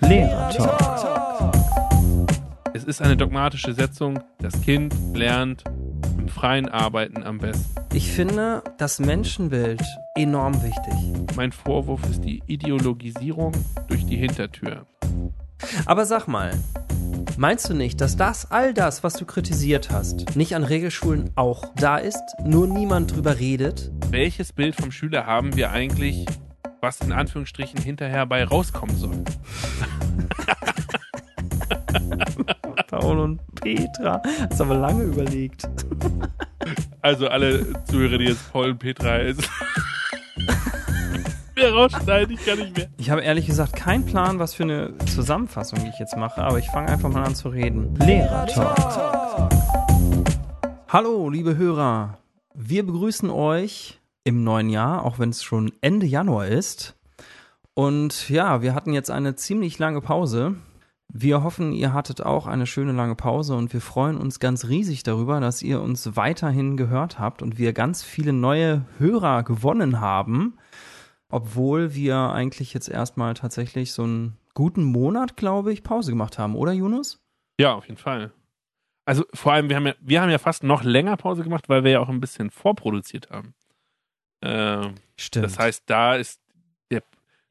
Lehrer Es ist eine dogmatische Setzung. Das Kind lernt im freien Arbeiten am besten. Ich finde das Menschenbild enorm wichtig. Mein Vorwurf ist die Ideologisierung durch die Hintertür. Aber sag mal, meinst du nicht, dass das, all das, was du kritisiert hast, nicht an Regelschulen auch da ist, nur niemand drüber redet? Welches Bild vom Schüler haben wir eigentlich, was in Anführungsstrichen hinterher bei rauskommen soll? Paul und Petra. Hast aber lange überlegt. Also alle Zuhörer, die jetzt Paul und Petra heißen. mehr rausschneiden, ich kann nicht mehr. Ich habe ehrlich gesagt keinen Plan, was für eine Zusammenfassung ich jetzt mache, aber ich fange einfach mal an zu reden. Lehrer-Talk. Hallo, liebe Hörer. Wir begrüßen euch im neuen Jahr, auch wenn es schon Ende Januar ist. Und ja, wir hatten jetzt eine ziemlich lange Pause. Wir hoffen, ihr hattet auch eine schöne lange Pause und wir freuen uns ganz riesig darüber, dass ihr uns weiterhin gehört habt und wir ganz viele neue Hörer gewonnen haben obwohl wir eigentlich jetzt erstmal tatsächlich so einen guten Monat, glaube ich, Pause gemacht haben, oder Yunus? Ja, auf jeden Fall. Also vor allem, wir haben ja, wir haben ja fast noch länger Pause gemacht, weil wir ja auch ein bisschen vorproduziert haben. Äh, Stimmt. Das heißt, da ist der,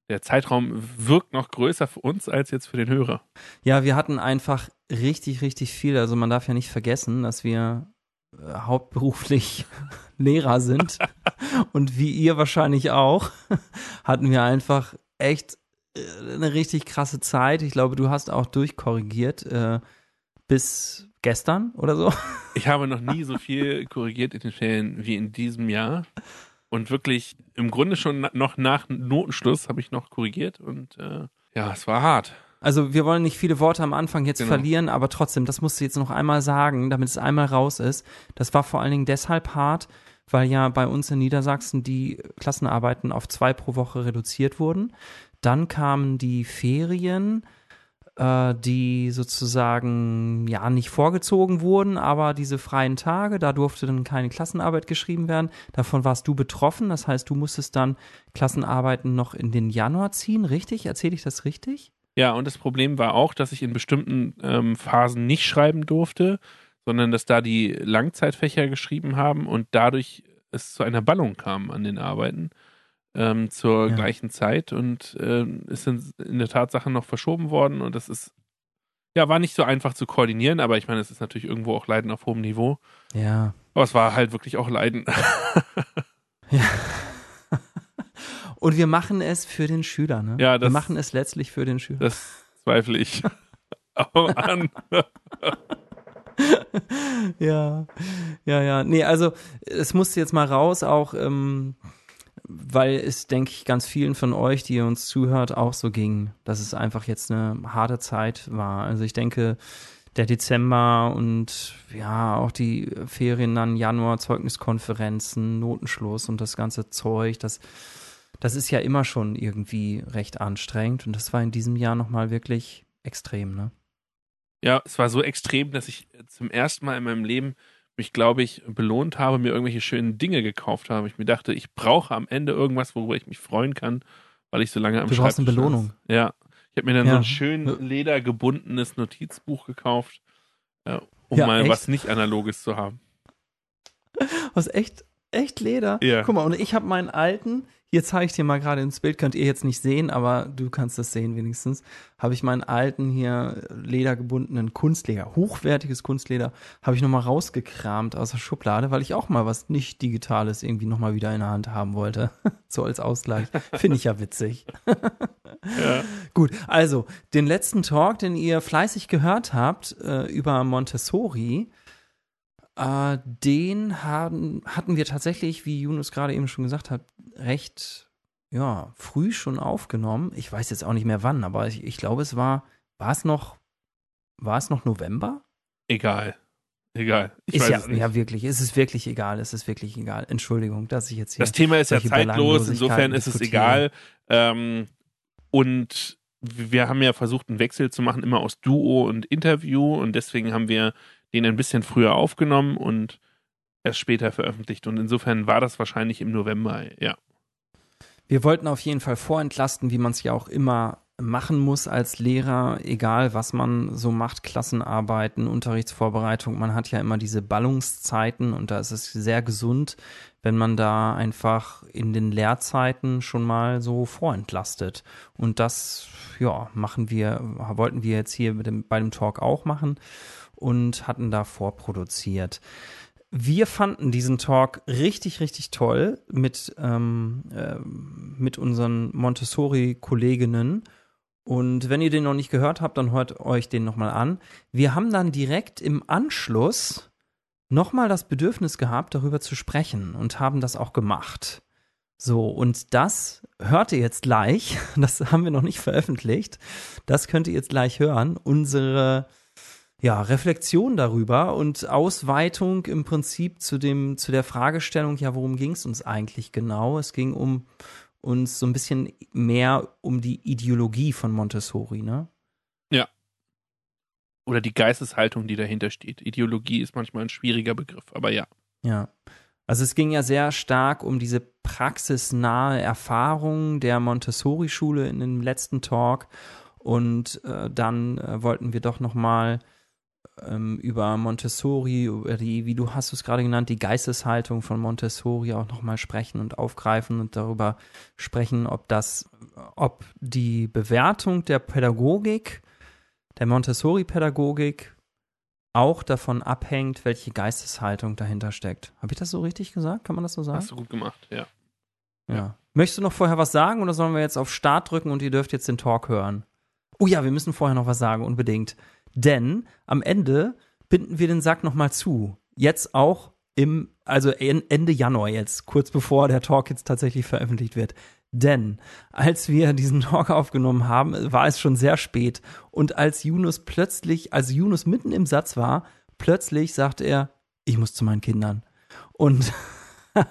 der Zeitraum wirkt noch größer für uns als jetzt für den Hörer. Ja, wir hatten einfach richtig, richtig viel. Also man darf ja nicht vergessen, dass wir äh, hauptberuflich Lehrer sind und wie ihr wahrscheinlich auch, hatten wir einfach echt äh, eine richtig krasse Zeit. Ich glaube, du hast auch durchkorrigiert äh, bis gestern oder so. Ich habe noch nie so viel korrigiert in den Ferien wie in diesem Jahr. Und wirklich im Grunde schon noch nach Notenschluss habe ich noch korrigiert und äh, ja, es war hart. Also wir wollen nicht viele Worte am Anfang jetzt genau. verlieren, aber trotzdem, das musst du jetzt noch einmal sagen, damit es einmal raus ist. Das war vor allen Dingen deshalb hart, weil ja bei uns in Niedersachsen die Klassenarbeiten auf zwei pro Woche reduziert wurden. Dann kamen die Ferien, äh, die sozusagen ja nicht vorgezogen wurden, aber diese freien Tage, da durfte dann keine Klassenarbeit geschrieben werden. Davon warst du betroffen, das heißt, du musstest dann Klassenarbeiten noch in den Januar ziehen, richtig? Erzähle ich das richtig? Ja, und das Problem war auch, dass ich in bestimmten ähm, Phasen nicht schreiben durfte, sondern dass da die Langzeitfächer geschrieben haben und dadurch es zu einer Ballung kam an den Arbeiten ähm, zur ja. gleichen Zeit und äh, ist in, in der Tatsache noch verschoben worden und das ist ja, war nicht so einfach zu koordinieren, aber ich meine, es ist natürlich irgendwo auch Leiden auf hohem Niveau. Ja. Aber es war halt wirklich auch Leiden. ja. Und wir machen es für den Schüler, ne? Ja, das, wir machen es letztlich für den Schüler. Das zweifle ich auch an. ja, ja, ja. Nee, also es musste jetzt mal raus, auch ähm, weil es, denke ich, ganz vielen von euch, die ihr uns zuhört, auch so ging, dass es einfach jetzt eine harte Zeit war. Also ich denke, der Dezember und ja, auch die Ferien dann Januar, Zeugniskonferenzen, Notenschluss und das ganze Zeug, das das ist ja immer schon irgendwie recht anstrengend und das war in diesem Jahr nochmal wirklich extrem, ne? Ja, es war so extrem, dass ich zum ersten Mal in meinem Leben mich, glaube ich, belohnt habe, mir irgendwelche schönen Dinge gekauft habe. Ich mir dachte, ich brauche am Ende irgendwas, worüber ich mich freuen kann, weil ich so lange am Du brauchst eine Belohnung. Saß. Ja. Ich habe mir dann ja. so ein schön ledergebundenes Notizbuch gekauft, äh, um ja, mal echt? was nicht Analoges zu haben. Was echt, echt Leder? Ja. Guck mal, und ich habe meinen alten, hier zeige ich dir mal gerade ins Bild, könnt ihr jetzt nicht sehen, aber du kannst das sehen wenigstens. Habe ich meinen alten hier ledergebundenen Kunstleder, hochwertiges Kunstleder, habe ich nochmal rausgekramt aus der Schublade, weil ich auch mal was nicht Digitales irgendwie nochmal wieder in der Hand haben wollte. so als Ausgleich. Finde ich ja witzig. ja. Gut, also den letzten Talk, den ihr fleißig gehört habt äh, über Montessori, äh, den haben, hatten wir tatsächlich, wie Yunus gerade eben schon gesagt hat, recht ja, früh schon aufgenommen. Ich weiß jetzt auch nicht mehr wann, aber ich, ich glaube, es war, war es noch, war es noch November? Egal. Egal. Ich ist weiß ja, es nicht. ja, wirklich. Es ist wirklich egal. Es ist wirklich egal. Entschuldigung, dass ich jetzt hier. Das Thema ist ja zeitlos. Insofern ist es egal. Ähm, und wir haben ja versucht, einen Wechsel zu machen, immer aus Duo und Interview. Und deswegen haben wir den ein bisschen früher aufgenommen und erst später veröffentlicht. Und insofern war das wahrscheinlich im November, ja. Wir wollten auf jeden Fall vorentlasten, wie man es ja auch immer machen muss als Lehrer, egal was man so macht, Klassenarbeiten, Unterrichtsvorbereitung, man hat ja immer diese Ballungszeiten und da ist es sehr gesund, wenn man da einfach in den Lehrzeiten schon mal so vorentlastet. Und das, ja, machen wir, wollten wir jetzt hier dem, bei dem Talk auch machen und hatten da vorproduziert. Wir fanden diesen Talk richtig, richtig toll mit, ähm, äh, mit unseren Montessori-Kolleginnen. Und wenn ihr den noch nicht gehört habt, dann hört euch den nochmal an. Wir haben dann direkt im Anschluss nochmal das Bedürfnis gehabt, darüber zu sprechen und haben das auch gemacht. So, und das hört ihr jetzt gleich. Das haben wir noch nicht veröffentlicht. Das könnt ihr jetzt gleich hören. Unsere ja, Reflexion darüber und Ausweitung im Prinzip zu dem, zu der Fragestellung, ja, worum ging es uns eigentlich genau? Es ging um uns so ein bisschen mehr um die Ideologie von Montessori, ne? Ja. Oder die Geisteshaltung, die dahinter steht. Ideologie ist manchmal ein schwieriger Begriff, aber ja. Ja. Also es ging ja sehr stark um diese praxisnahe Erfahrung der Montessori-Schule in dem letzten Talk und äh, dann äh, wollten wir doch noch mal ähm, über Montessori, über die, wie du hast es gerade genannt, die Geisteshaltung von Montessori auch nochmal sprechen und aufgreifen und darüber sprechen, ob das, ob die Bewertung der Pädagogik, der Montessori-Pädagogik auch davon abhängt, welche Geisteshaltung dahinter steckt. Habe ich das so richtig gesagt? Kann man das so sagen? Hast du gut gemacht, ja. Ja. Möchtest du noch vorher was sagen oder sollen wir jetzt auf Start drücken und ihr dürft jetzt den Talk hören? Oh ja, wir müssen vorher noch was sagen, unbedingt. Denn am Ende binden wir den Sack nochmal zu. Jetzt auch im, also Ende Januar jetzt, kurz bevor der Talk jetzt tatsächlich veröffentlicht wird. Denn als wir diesen Talk aufgenommen haben, war es schon sehr spät. Und als Yunus plötzlich, als Yunus mitten im Satz war, plötzlich sagte er, ich muss zu meinen Kindern. Und,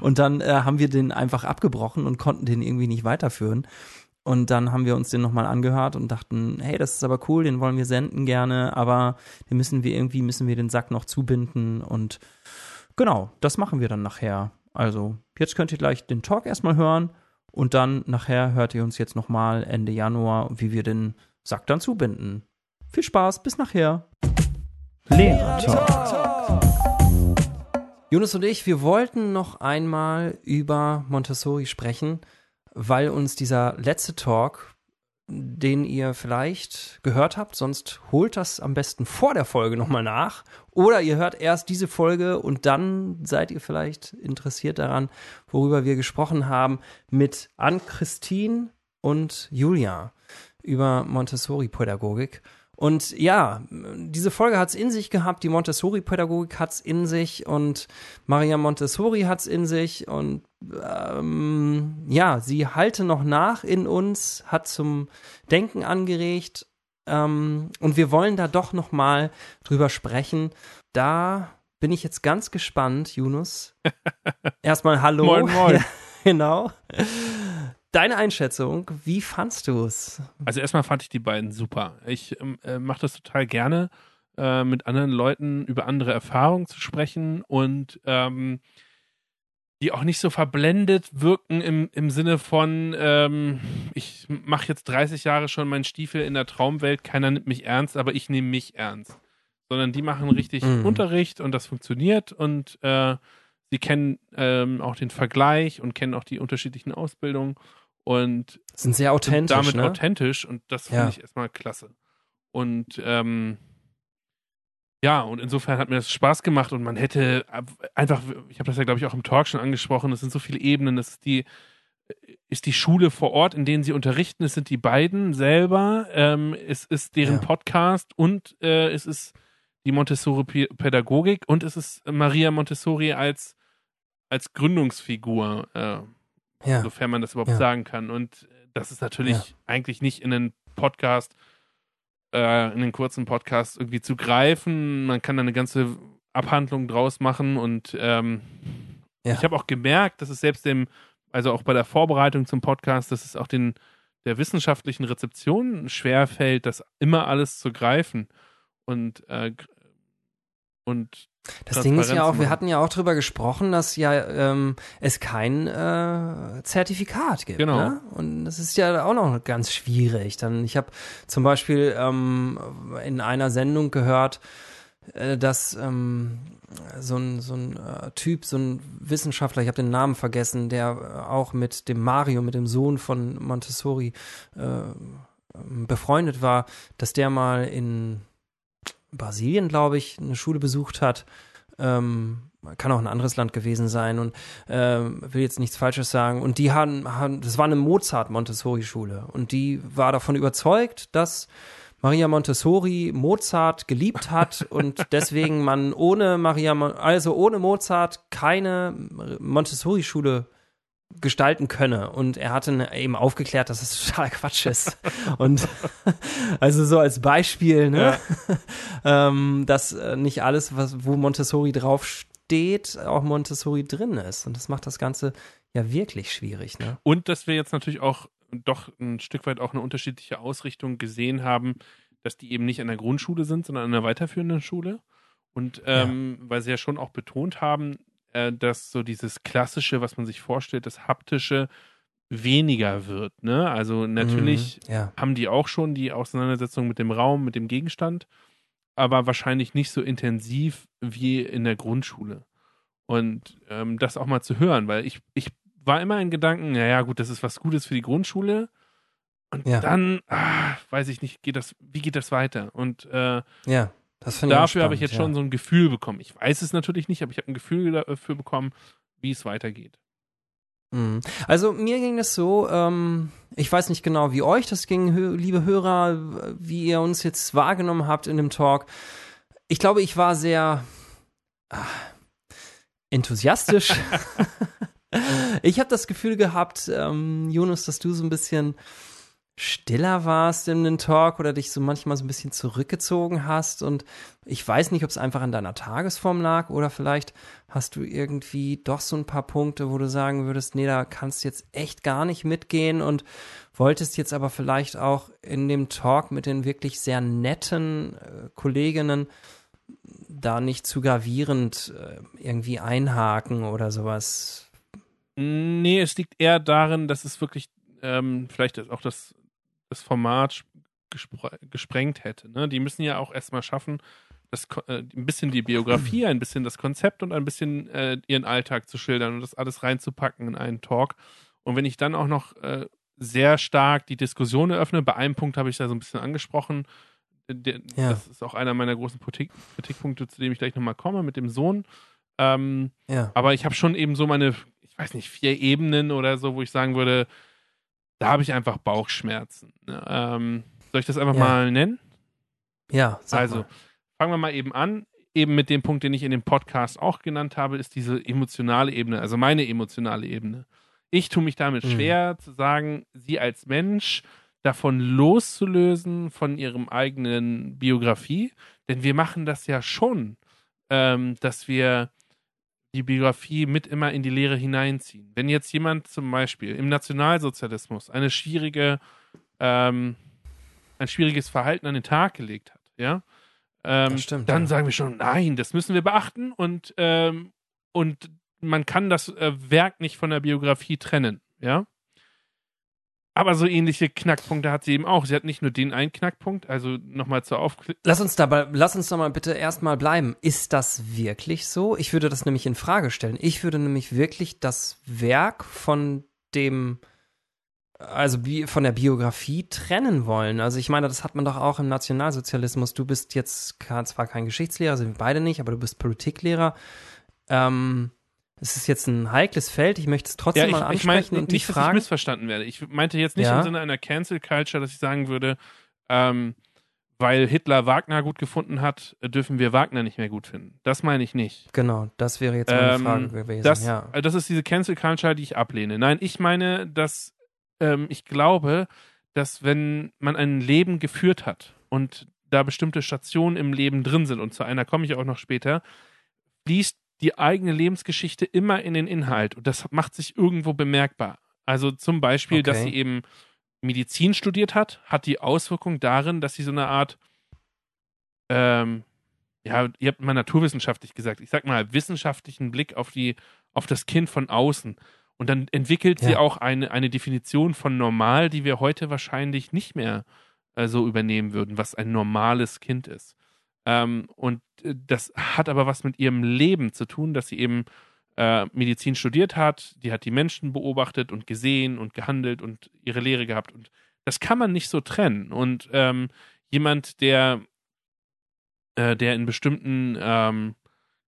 und dann äh, haben wir den einfach abgebrochen und konnten den irgendwie nicht weiterführen. Und dann haben wir uns den nochmal angehört und dachten, hey, das ist aber cool, den wollen wir senden gerne, aber den müssen wir irgendwie, müssen wir den Sack noch zubinden und genau, das machen wir dann nachher. Also, jetzt könnt ihr gleich den Talk erstmal hören und dann nachher hört ihr uns jetzt nochmal Ende Januar, wie wir den Sack dann zubinden. Viel Spaß, bis nachher. Lehrer Talk. Jonas und ich, wir wollten noch einmal über Montessori sprechen weil uns dieser letzte Talk, den ihr vielleicht gehört habt, sonst holt das am besten vor der Folge nochmal nach. Oder ihr hört erst diese Folge und dann seid ihr vielleicht interessiert daran, worüber wir gesprochen haben mit Ann-Christine und Julia über Montessori-Pädagogik. Und ja, diese Folge hat es in sich gehabt, die Montessori-Pädagogik hat es in sich und Maria Montessori hat es in sich und ähm, ja, sie halte noch nach in uns, hat zum Denken angeregt ähm, und wir wollen da doch noch mal drüber sprechen. Da bin ich jetzt ganz gespannt, Yunus. Erstmal Hallo. Moin, moin. Ja, genau. Deine Einschätzung, wie fandst du es? Also erstmal fand ich die beiden super. Ich ähm, äh, mache das total gerne, äh, mit anderen Leuten über andere Erfahrungen zu sprechen und ähm, die auch nicht so verblendet wirken im, im Sinne von, ähm, ich mache jetzt 30 Jahre schon meinen Stiefel in der Traumwelt, keiner nimmt mich ernst, aber ich nehme mich ernst. Sondern die machen richtig mhm. Unterricht und das funktioniert und äh, sie kennen ähm, auch den Vergleich und kennen auch die unterschiedlichen Ausbildungen und sind sehr authentisch. Sind damit ne? authentisch und das finde ja. ich erstmal klasse. Und ähm, ja, und insofern hat mir das Spaß gemacht und man hätte einfach, ich habe das ja, glaube ich, auch im Talk schon angesprochen, es sind so viele Ebenen, es ist die, ist die Schule vor Ort, in denen sie unterrichten, es sind die beiden selber, ähm, es ist deren ja. Podcast und äh, es ist die Montessori-Pädagogik und es ist Maria Montessori als, als Gründungsfigur. Äh, ja. Sofern man das überhaupt ja. sagen kann. Und das ist natürlich ja. eigentlich nicht in einen Podcast, äh, in einen kurzen Podcast irgendwie zu greifen. Man kann da eine ganze Abhandlung draus machen und ähm, ich habe auch gemerkt, dass es selbst dem, also auch bei der Vorbereitung zum Podcast, dass es auch den der wissenschaftlichen Rezeption schwerfällt, das immer alles zu greifen. Und, äh, und das Ding ist ja auch, wir hatten ja auch drüber gesprochen, dass ja ähm, es kein äh, Zertifikat gibt. Genau. Ne? Und das ist ja auch noch ganz schwierig. Dann, ich habe zum Beispiel ähm, in einer Sendung gehört, äh, dass ähm, so ein, so ein äh, Typ, so ein Wissenschaftler, ich habe den Namen vergessen, der auch mit dem Mario, mit dem Sohn von Montessori äh, befreundet war, dass der mal in Brasilien, glaube ich, eine Schule besucht hat. Ähm, kann auch ein anderes Land gewesen sein und ähm, will jetzt nichts Falsches sagen. Und die haben, haben das war eine Mozart-Montessori-Schule und die war davon überzeugt, dass Maria Montessori Mozart geliebt hat und deswegen man ohne Maria, also ohne Mozart keine Montessori-Schule gestalten könne. Und er hatte eben aufgeklärt, dass das total Quatsch ist. Und also so als Beispiel, ne, ähm, dass äh, nicht alles, was, wo Montessori draufsteht, auch Montessori drin ist. Und das macht das Ganze ja wirklich schwierig, ne? Und dass wir jetzt natürlich auch doch ein Stück weit auch eine unterschiedliche Ausrichtung gesehen haben, dass die eben nicht an der Grundschule sind, sondern an der weiterführenden Schule. Und ähm, weil sie ja schon auch betont haben, äh, dass so dieses Klassische, was man sich vorstellt, das Haptische weniger wird. Ne? Also natürlich Mhm, ja. haben die auch schon die Auseinandersetzung mit dem Raum, mit dem Gegenstand, aber wahrscheinlich nicht so intensiv wie in der Grundschule. Und ähm, das auch mal zu hören, weil ich, ich war immer in Gedanken, naja, gut, das ist was Gutes für die Grundschule. Und Ja. dann, ah, weiß ich nicht, geht das, wie geht das weiter? Und äh, Ja, das finde ich dafür habe ich jetzt schon ja. so ein Gefühl bekommen. Ich weiß es natürlich nicht, aber ich habe ein Gefühl dafür bekommen, wie es weitergeht. Mhm. Also mir ging es so, ähm, ich weiß nicht genau, wie euch das ging, liebe Hörer, wie ihr uns jetzt wahrgenommen habt in dem Talk. Ich glaube, ich war sehr ah, enthusiastisch. ich habe das Gefühl gehabt, ähm, Jonas, dass du so ein bisschen stiller warst in den Talk oder dich so manchmal so ein bisschen zurückgezogen hast und ich weiß nicht, ob es einfach an deiner Tagesform lag oder vielleicht hast du irgendwie doch so ein paar Punkte, wo du sagen würdest, nee, da kannst du jetzt echt gar nicht mitgehen und wolltest jetzt aber vielleicht auch in dem Talk mit den wirklich sehr netten äh, Kolleginnen da nicht zu gravierend äh, irgendwie einhaken oder sowas. Nee, es liegt eher darin, dass es wirklich ähm, vielleicht auch das, das Format gespre gesprengt hätte. Ne? Die müssen ja auch erstmal schaffen, das, äh, ein bisschen die Biografie, ein bisschen das Konzept und ein bisschen äh, ihren Alltag zu schildern und das alles reinzupacken in einen Talk. Und wenn ich dann auch noch äh, sehr stark die Diskussion eröffne, bei einem Punkt habe ich da so ein bisschen angesprochen, der, Ja. das ist auch einer meiner großen Kritik Kritikpunkte, zu dem ich gleich nochmal komme, mit dem Sohn. Ähm, Ja. aber ich habe schon eben so meine, ich weiß nicht, vier Ebenen oder so, wo ich sagen würde, da habe ich einfach Bauchschmerzen. Ne? Ähm, soll ich das einfach Ja. mal nennen? Ja, sag also, mal. fangen wir mal eben an. Eben mit dem Punkt, den ich in dem Podcast auch genannt habe, ist diese emotionale Ebene, also meine emotionale Ebene. Ich tue mich damit Mhm. schwer zu sagen, sie als Mensch davon loszulösen von ihrem eigenen Biografie, denn wir machen das ja schon, ähm, dass wir die Biografie mit immer in die Lehre hineinziehen. Wenn jetzt jemand zum Beispiel im Nationalsozialismus eine schwierige, ähm, ein schwieriges Verhalten an den Tag gelegt hat, ja, ähm, stimmt, dann ja. sagen wir schon, nein, das müssen wir beachten und, ähm, und man kann das äh, Werk nicht von der Biografie trennen, ja. Aber so ähnliche Knackpunkte hat sie eben auch. Sie hat nicht nur den einen Knackpunkt, also nochmal zur Aufklärung. Lass uns dabei, lass uns doch mal bitte erstmal bleiben. Ist das wirklich so? Ich würde das nämlich in Frage stellen. Ich würde nämlich wirklich das Werk von dem, also von der Biografie trennen wollen. Also ich meine, das hat man doch auch im Nationalsozialismus. Du bist jetzt zwar kein Geschichtslehrer, sind wir beide nicht, aber du bist Politiklehrer. Ähm, es ist jetzt ein heikles Feld. Ich möchte es trotzdem Ja, mal ich, ich ansprechen und nicht, dich dass ich fragen. missverstanden werde. Ich meinte jetzt nicht Ja. im Sinne einer Cancel Culture, dass ich sagen würde, ähm, weil Hitler Wagner gut gefunden hat, dürfen wir Wagner nicht mehr gut finden. Das meine ich nicht. Genau, das wäre jetzt meine Ähm, Frage gewesen. Das, ja. äh, das ist diese Cancel Culture, die ich ablehne. Nein, ich meine, dass ähm, ich glaube, dass wenn man ein Leben geführt hat und da bestimmte Stationen im Leben drin sind, und zu einer komme ich auch noch später, fließt die eigene Lebensgeschichte immer in den Inhalt und das macht sich irgendwo bemerkbar. Also zum Beispiel, dass Okay. sie eben Medizin studiert hat, hat die Auswirkung darin, dass sie so eine Art ähm, ja, ihr habt mal naturwissenschaftlich gesagt, ich sag mal, wissenschaftlichen Blick auf die, auf das Kind von außen. Und dann entwickelt sie Ja. auch eine, eine Definition von normal, die wir heute wahrscheinlich nicht mehr äh, so übernehmen würden, was ein normales Kind ist. Ähm, und äh, das hat aber was mit ihrem Leben zu tun, dass sie eben äh, Medizin studiert hat, die hat die Menschen beobachtet und gesehen und gehandelt und ihre Lehre gehabt. Und das kann man nicht so trennen. Und ähm, jemand, der, äh, der in bestimmten ähm,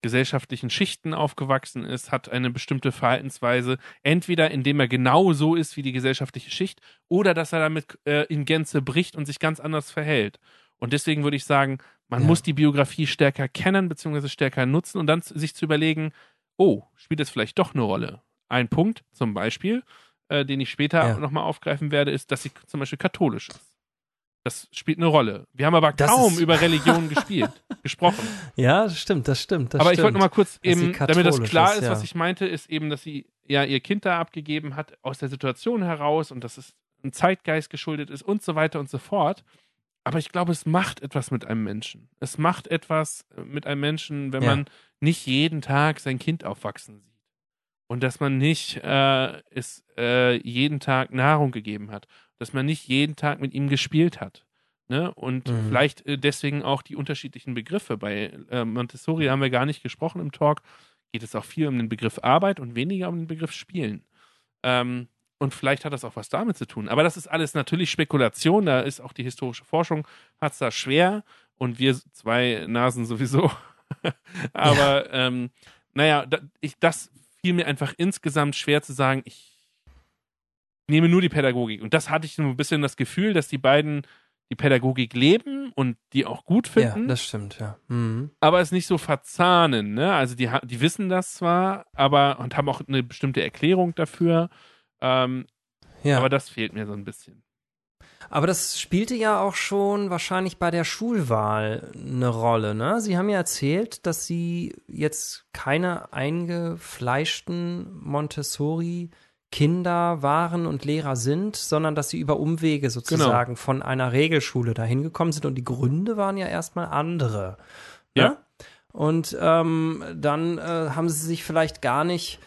gesellschaftlichen Schichten aufgewachsen ist, hat eine bestimmte Verhaltensweise, entweder indem er genau so ist wie die gesellschaftliche Schicht oder dass er damit äh, in Gänze bricht und sich ganz anders verhält. Und deswegen würde ich sagen, man Ja. muss die Biografie stärker kennen bzw. stärker nutzen und dann sich zu überlegen, oh, spielt es vielleicht doch eine Rolle? Ein Punkt zum Beispiel, äh, den ich später Ja. nochmal aufgreifen werde, ist, dass sie zum Beispiel katholisch ist. Das spielt eine Rolle. Wir haben aber Das kaum über Religion gespielt, gesprochen. Ja, das stimmt, das stimmt. Das aber ich wollte stimmt. noch mal kurz eben, damit das klar ist, ist, ja. was ich meinte, ist eben, dass sie ja ihr Kind da abgegeben hat aus der Situation heraus und dass es ein Zeitgeist geschuldet ist und so weiter und so fort. Aber ich glaube, es macht etwas mit einem Menschen. Es macht etwas mit einem Menschen, wenn Ja. man nicht jeden Tag sein Kind aufwachsen sieht. Und dass man nicht äh, es äh, jeden Tag Nahrung gegeben hat. Dass man nicht jeden Tag mit ihm gespielt hat. Ne? Und Mhm. vielleicht äh, deswegen auch die unterschiedlichen Begriffe. Bei äh, Montessori haben wir gar nicht gesprochen im Talk. Geht es auch viel um den Begriff Arbeit und weniger um den Begriff Spielen. Ähm, und vielleicht hat das auch was damit zu tun. Aber das ist alles natürlich Spekulation. Da ist auch die historische Forschung, hat es da schwer. Und wir zwei Nasen sowieso. Aber ähm, naja, da, ich, das fiel mir einfach insgesamt schwer zu sagen, ich nehme nur die Pädagogik. Und das hatte ich so ein bisschen das Gefühl, dass die beiden die Pädagogik leben und die auch gut Ja, finden, das stimmt, ja. Mhm. aber es nicht so verzahnen. Ne? Also die, die wissen das zwar, aber und haben auch eine bestimmte Erklärung dafür. Ähm, Ja. Aber das fehlt mir so ein bisschen. Aber das spielte ja auch schon wahrscheinlich bei der Schulwahl eine Rolle, ne? Sie haben ja erzählt, dass Sie jetzt keine eingefleischten Montessori-Kinder waren und Lehrer sind, sondern dass Sie über Umwege sozusagen von einer Regelschule dahin gekommen sind und die Gründe waren ja erstmal andere. Ja. Ne? Und ähm, dann äh, haben Sie sich vielleicht gar nicht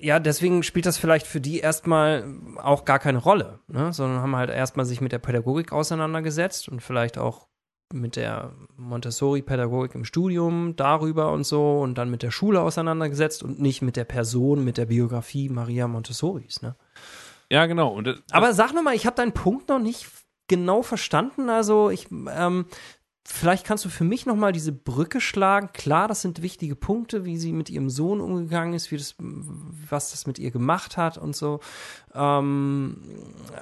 ja, deswegen spielt das vielleicht für die erstmal auch gar keine Rolle, ne? sondern haben halt erstmal sich mit der Pädagogik auseinandergesetzt und vielleicht auch mit der Montessori-Pädagogik im Studium darüber und so und dann mit der Schule auseinandergesetzt und nicht mit der Person, mit der Biografie Maria Montessoris. Ne? Ja, genau. Und das, Aber sag noch mal, ich habe deinen Punkt noch nicht genau verstanden. Also ich, ähm, vielleicht kannst du für mich noch mal diese Brücke schlagen. Klar, das sind wichtige Punkte, wie sie mit ihrem Sohn umgegangen ist, wie das, was das mit ihr gemacht hat und so. Ähm,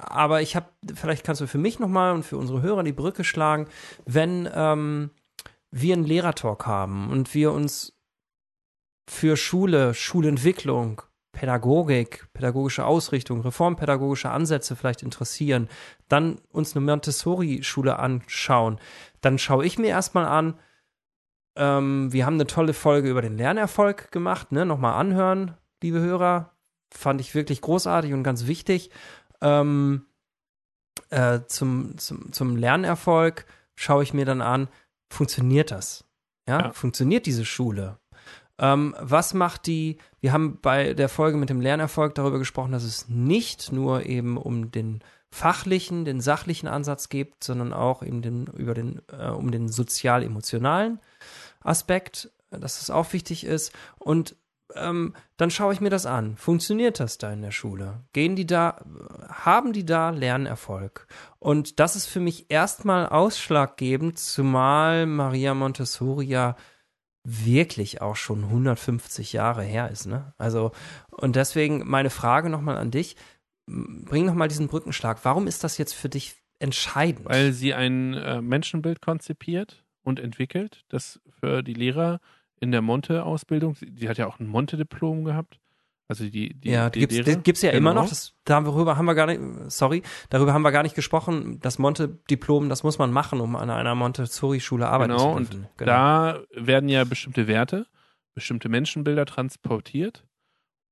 aber ich habe, vielleicht kannst du für mich noch mal und für unsere Hörer die Brücke schlagen, wenn ähm, wir einen Lehrertalk haben und wir uns für Schule, Schulentwicklung, Pädagogik, pädagogische Ausrichtung, reformpädagogische Ansätze vielleicht interessieren, dann uns eine Montessori-Schule anschauen, dann schaue ich mir erstmal an, ähm, wir haben eine tolle Folge über den Lernerfolg gemacht, ne? Nochmal anhören, liebe Hörer. Fand ich wirklich großartig und ganz wichtig. Ähm, äh, zum, zum, zum Lernerfolg schaue ich mir dann an, funktioniert das? Ja, Ja. funktioniert diese Schule? Ähm, was macht die? Wir haben bei der Folge mit dem Lernerfolg darüber gesprochen, dass es nicht nur eben um den fachlichen, den sachlichen Ansatz geht, sondern auch eben den, über den, äh, um den sozial-emotionalen Aspekt, dass es auch wichtig ist. Und ähm, dann schaue ich mir das an. Funktioniert das da in der Schule? Gehen die da, haben die da Lernerfolg? Und das ist für mich erstmal ausschlaggebend, zumal Maria Montessori ja wirklich auch schon 150 Jahre her ist, ne? Also, und deswegen meine Frage nochmal an dich. Bring nochmal diesen Brückenschlag. Warum ist das jetzt für dich entscheidend? weil sie ein äh, Menschenbild konzipiert und entwickelt, das für die Lehrer in der Monte-Ausbildung, sie, hat ja auch ein Monte-Diplom gehabt. Also die, die, ja, die gibt's, Lehrer. gibt's ja immer Genau. noch. Das, darüber haben wir gar nicht, sorry, darüber haben wir gar nicht gesprochen. Das Monte-Diplom, das muss man machen, um an einer Montessori-Schule arbeiten Genau, zu und dürfen. da werden ja bestimmte Werte, bestimmte Menschenbilder transportiert.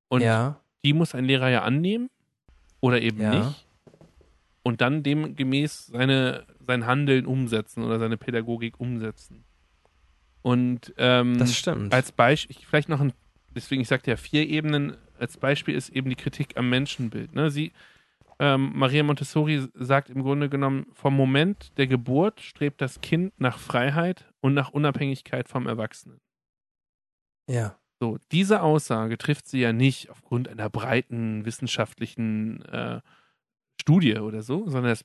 Und ja, die muss ein Lehrer ja annehmen oder eben Ja. nicht. Und dann demgemäß seine, sein Handeln umsetzen oder seine Pädagogik umsetzen. Und ähm, Das stimmt. als Beispiel, vielleicht noch ein, deswegen, ich sagte ja vier Ebenen, als Beispiel ist eben die Kritik am Menschenbild. Ne? Sie, ähm, Maria Montessori sagt im Grunde genommen, vom Moment der Geburt strebt das Kind nach Freiheit und nach Unabhängigkeit vom Erwachsenen. ja. So, diese Aussage trifft sie ja nicht aufgrund einer breiten wissenschaftlichen äh, Studie oder so, sondern es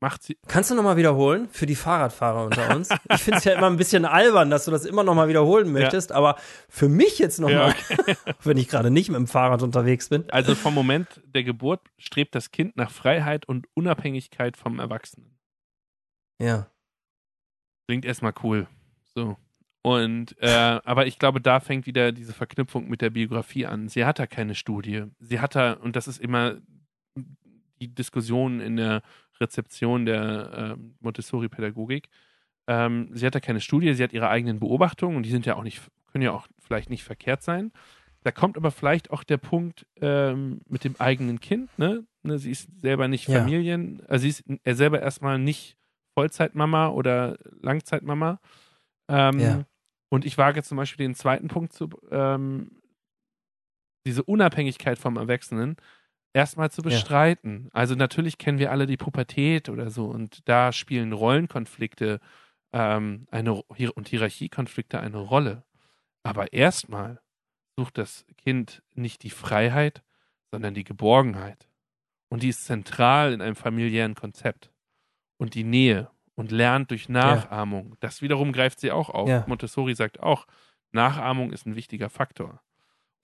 macht sie. Kannst du nochmal wiederholen für die Fahrradfahrer unter uns? Ich finde es ja immer ein bisschen albern, dass du das immer nochmal wiederholen möchtest, aber für mich jetzt nochmal, Ja, wenn ich gerade nicht mit dem Fahrrad unterwegs bin. Also vom Moment der Geburt strebt das Kind nach Freiheit und Unabhängigkeit vom Erwachsenen. Ja. Klingt erstmal cool. So. Und, äh, aber ich glaube, da fängt wieder diese Verknüpfung mit der Biografie an. Sie hat da keine Studie. Sie hat da, und das ist immer die Diskussion in der Rezeption der äh, Montessori-Pädagogik. Ähm, sie hat da keine Studie, sie hat ihre eigenen Beobachtungen und die sind ja auch nicht, können ja auch vielleicht nicht verkehrt sein. Da kommt aber vielleicht auch der Punkt ähm, mit dem eigenen Kind, ne? ne? Sie ist selber nicht Ja. Familien, also sie ist äh, selber erstmal nicht Vollzeitmama oder Langzeitmama. Ähm, Ja. Und ich wage zum Beispiel den zweiten Punkt zu, ähm, diese Unabhängigkeit vom Erwachsenen erstmal zu bestreiten. Also natürlich kennen wir alle die Pubertät oder so und da spielen Rollenkonflikte ähm, eine, und Hierarchiekonflikte eine Rolle. Aber erstmal sucht das Kind nicht die Freiheit, sondern die Geborgenheit. Und die ist zentral in einem familiären Konzept. Und die Nähe und lernt durch Nachahmung. Das wiederum greift sie auch auf. Ja. Montessori sagt auch, Nachahmung ist ein wichtiger Faktor.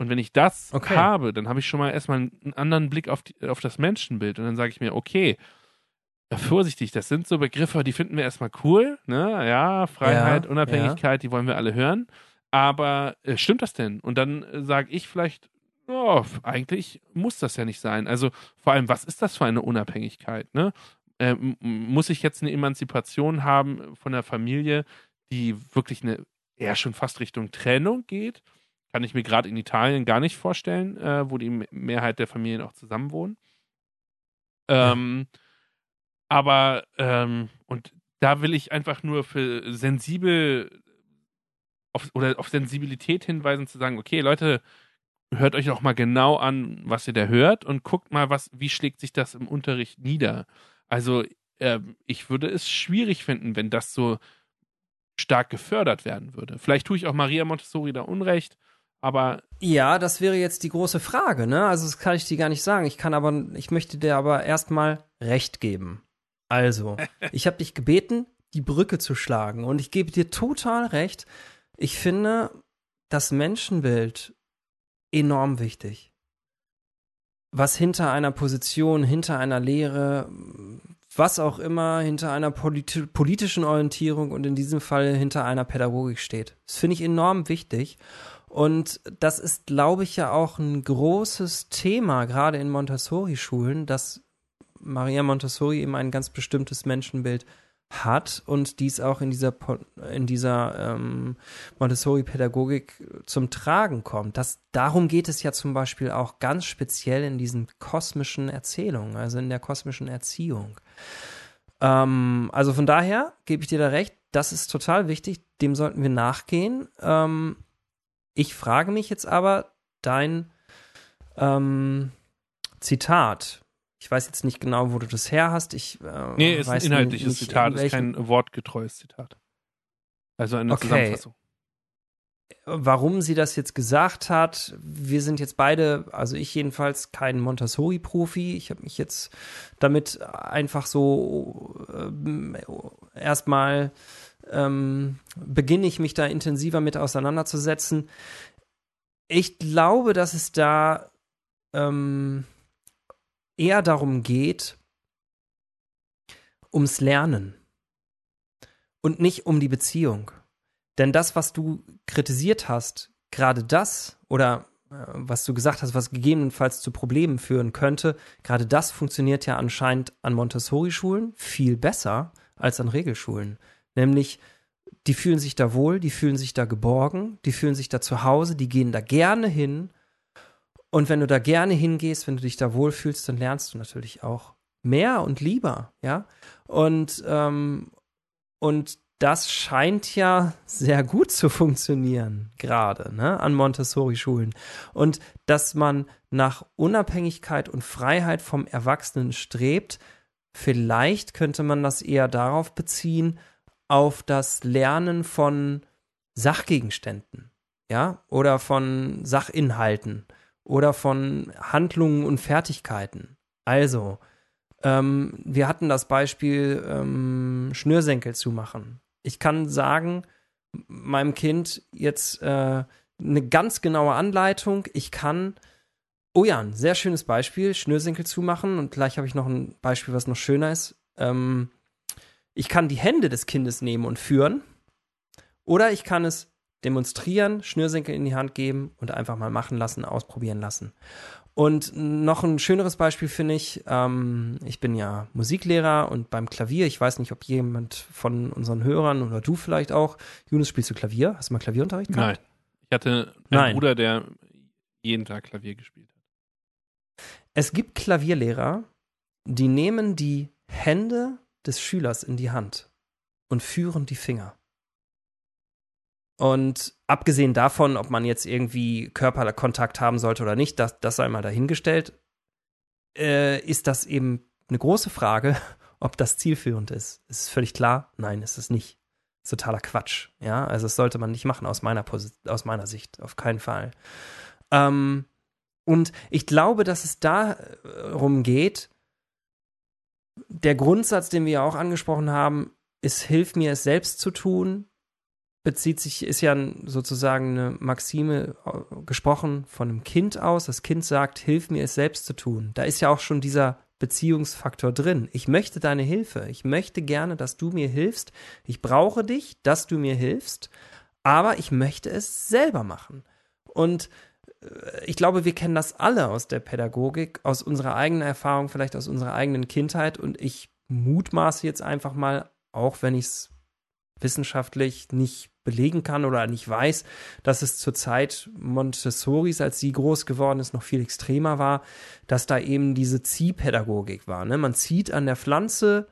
Und wenn ich das Okay. habe, dann habe ich schon mal erstmal einen anderen Blick auf, die, auf das Menschenbild. Und dann sage ich mir, okay, vorsichtig, das sind so Begriffe, die finden wir erstmal cool. Ne? Ja, Freiheit, Ja, Unabhängigkeit, die wollen wir alle hören. Aber äh, stimmt das denn? Und dann äh, sage ich vielleicht, oh, eigentlich muss das ja nicht sein. Also vor allem, was ist das für eine Unabhängigkeit? Ne? Äh, muss ich jetzt eine Emanzipation haben von der Familie, die wirklich eine eher schon fast Richtung Trennung geht? Kann ich mir gerade in Italien gar nicht vorstellen, äh, wo die Me- Mehrheit der Familien auch zusammenwohnen. Ähm, aber, ähm, und da will ich einfach nur für sensibel auf, oder auf Sensibilität hinweisen, zu sagen, okay, Leute, hört euch auch mal genau an, was ihr da hört und guckt mal, was, wie schlägt sich das im Unterricht nieder. Also, ähm, ich würde es schwierig finden, wenn das so stark gefördert werden würde. Vielleicht tue ich auch Maria Montessori da Unrecht, aber Ja, das wäre jetzt die große Frage, ne? Also, das kann ich dir gar nicht sagen. Ich kann aber, ich möchte dir aber erstmal Recht geben. Also, ich habe dich gebeten, die Brücke zu schlagen. Und ich gebe dir total recht. Ich finde das Menschenbild enorm wichtig. Was hinter einer Position, hinter einer Lehre, was auch immer, hinter einer politi politischen Orientierung und in diesem Fall hinter einer Pädagogik steht. Das finde ich enorm wichtig. Und das ist, glaube ich, ja auch ein großes Thema, gerade in Montessori-Schulen, dass Maria Montessori eben ein ganz bestimmtes Menschenbild hat und dies auch in dieser, in dieser ähm, Montessori-Pädagogik zum Tragen kommt. Das, darum geht es ja zum Beispiel auch ganz speziell in diesen kosmischen Erzählungen, also in der kosmischen Erziehung. Ähm, also von daher gebe ich dir da recht, das ist total wichtig, dem sollten wir nachgehen. Ähm, ich frage mich jetzt aber, dein ähm, Zitat, ich weiß jetzt nicht genau, wo du das her hast. Ich, äh, nee, ist ein inhaltliches nicht, Zitat, ist kein wortgetreues Zitat. Also eine Okay. Zusammenfassung. warum sie das jetzt gesagt hat. Wir sind jetzt beide, also ich jedenfalls, kein Montessori-Profi. Ich habe mich jetzt damit einfach so ähm, erstmal ähm, beginne ich mich da intensiver mit auseinanderzusetzen. Ich glaube, dass es da ähm, eher darum geht, ums Lernen und nicht um die Beziehung. Denn das, was du kritisiert hast, gerade das oder äh, was du gesagt hast, was gegebenenfalls zu Problemen führen könnte, gerade das funktioniert ja anscheinend an Montessori-Schulen viel besser als an Regelschulen. Nämlich, die fühlen sich da wohl, die fühlen sich da geborgen, die fühlen sich da zu Hause, die gehen da gerne hin. Und wenn du da gerne hingehst, wenn du dich da wohlfühlst, dann lernst du natürlich auch mehr und lieber, ja. Und, ähm, und das scheint ja sehr gut zu funktionieren, gerade ne, an Montessori-Schulen. Und dass man nach Unabhängigkeit und Freiheit vom Erwachsenen strebt, vielleicht könnte man das eher darauf beziehen, auf das Lernen von Sachgegenständen, ja, oder von Sachinhalten oder von Handlungen und Fertigkeiten. Also, ähm, wir hatten das Beispiel ähm, Schnürsenkel zu machen. Ich kann sagen, meinem Kind jetzt äh, eine ganz genaue Anleitung. Ich kann, oh ja, ein sehr schönes Beispiel, Schnürsenkel zumachen. Und gleich habe ich noch ein Beispiel, was noch schöner ist. Ähm, ich kann die Hände des Kindes nehmen und führen. Oder ich kann es demonstrieren, Schnürsenkel in die Hand geben und einfach mal machen lassen, ausprobieren lassen. Und noch ein schöneres Beispiel finde ich, ähm, ich bin ja Musiklehrer und beim Klavier, ich weiß nicht, ob jemand von unseren Hörern oder du vielleicht auch, Jonas, spielst du Klavier? Hast du mal Klavierunterricht gehabt? Nein. Ich hatte einen Nein. Bruder, der jeden Tag Klavier gespielt hat. Es gibt Klavierlehrer, die nehmen die Hände des Schülers in die Hand und führen die Finger. Und abgesehen davon, ob man jetzt irgendwie Körperkontakt haben sollte oder nicht, das, das sei mal dahingestellt, äh, ist das eben eine große Frage, ob das zielführend ist. Ist völlig klar? Nein, ist es nicht. Totaler Quatsch. Ja, also das sollte man nicht machen aus meiner, Posi aus meiner Sicht. Auf keinen Fall. Ähm, und ich glaube, dass es darum geht, der Grundsatz, den wir ja auch angesprochen haben, ist, hilf mir es selbst zu tun, bezieht sich, ist ja sozusagen eine Maxime äh, gesprochen von einem Kind aus. Das Kind sagt, hilf mir es selbst zu tun. Da ist ja auch schon dieser Beziehungsfaktor drin. Ich möchte deine Hilfe. Ich möchte gerne, dass du mir hilfst. Ich brauche dich, dass du mir hilfst. Aber ich möchte es selber machen. Und ich glaube, wir kennen das alle aus der Pädagogik, aus unserer eigenen Erfahrung, vielleicht aus unserer eigenen Kindheit. Und ich mutmaße jetzt einfach mal, auch wenn ich es wissenschaftlich nicht belegen kann oder nicht weiß, dass es zur Zeit Montessoris, als sie groß geworden ist, noch viel extremer war, dass da eben diese Ziehpädagogik war. Ne? Man zieht an der Pflanze,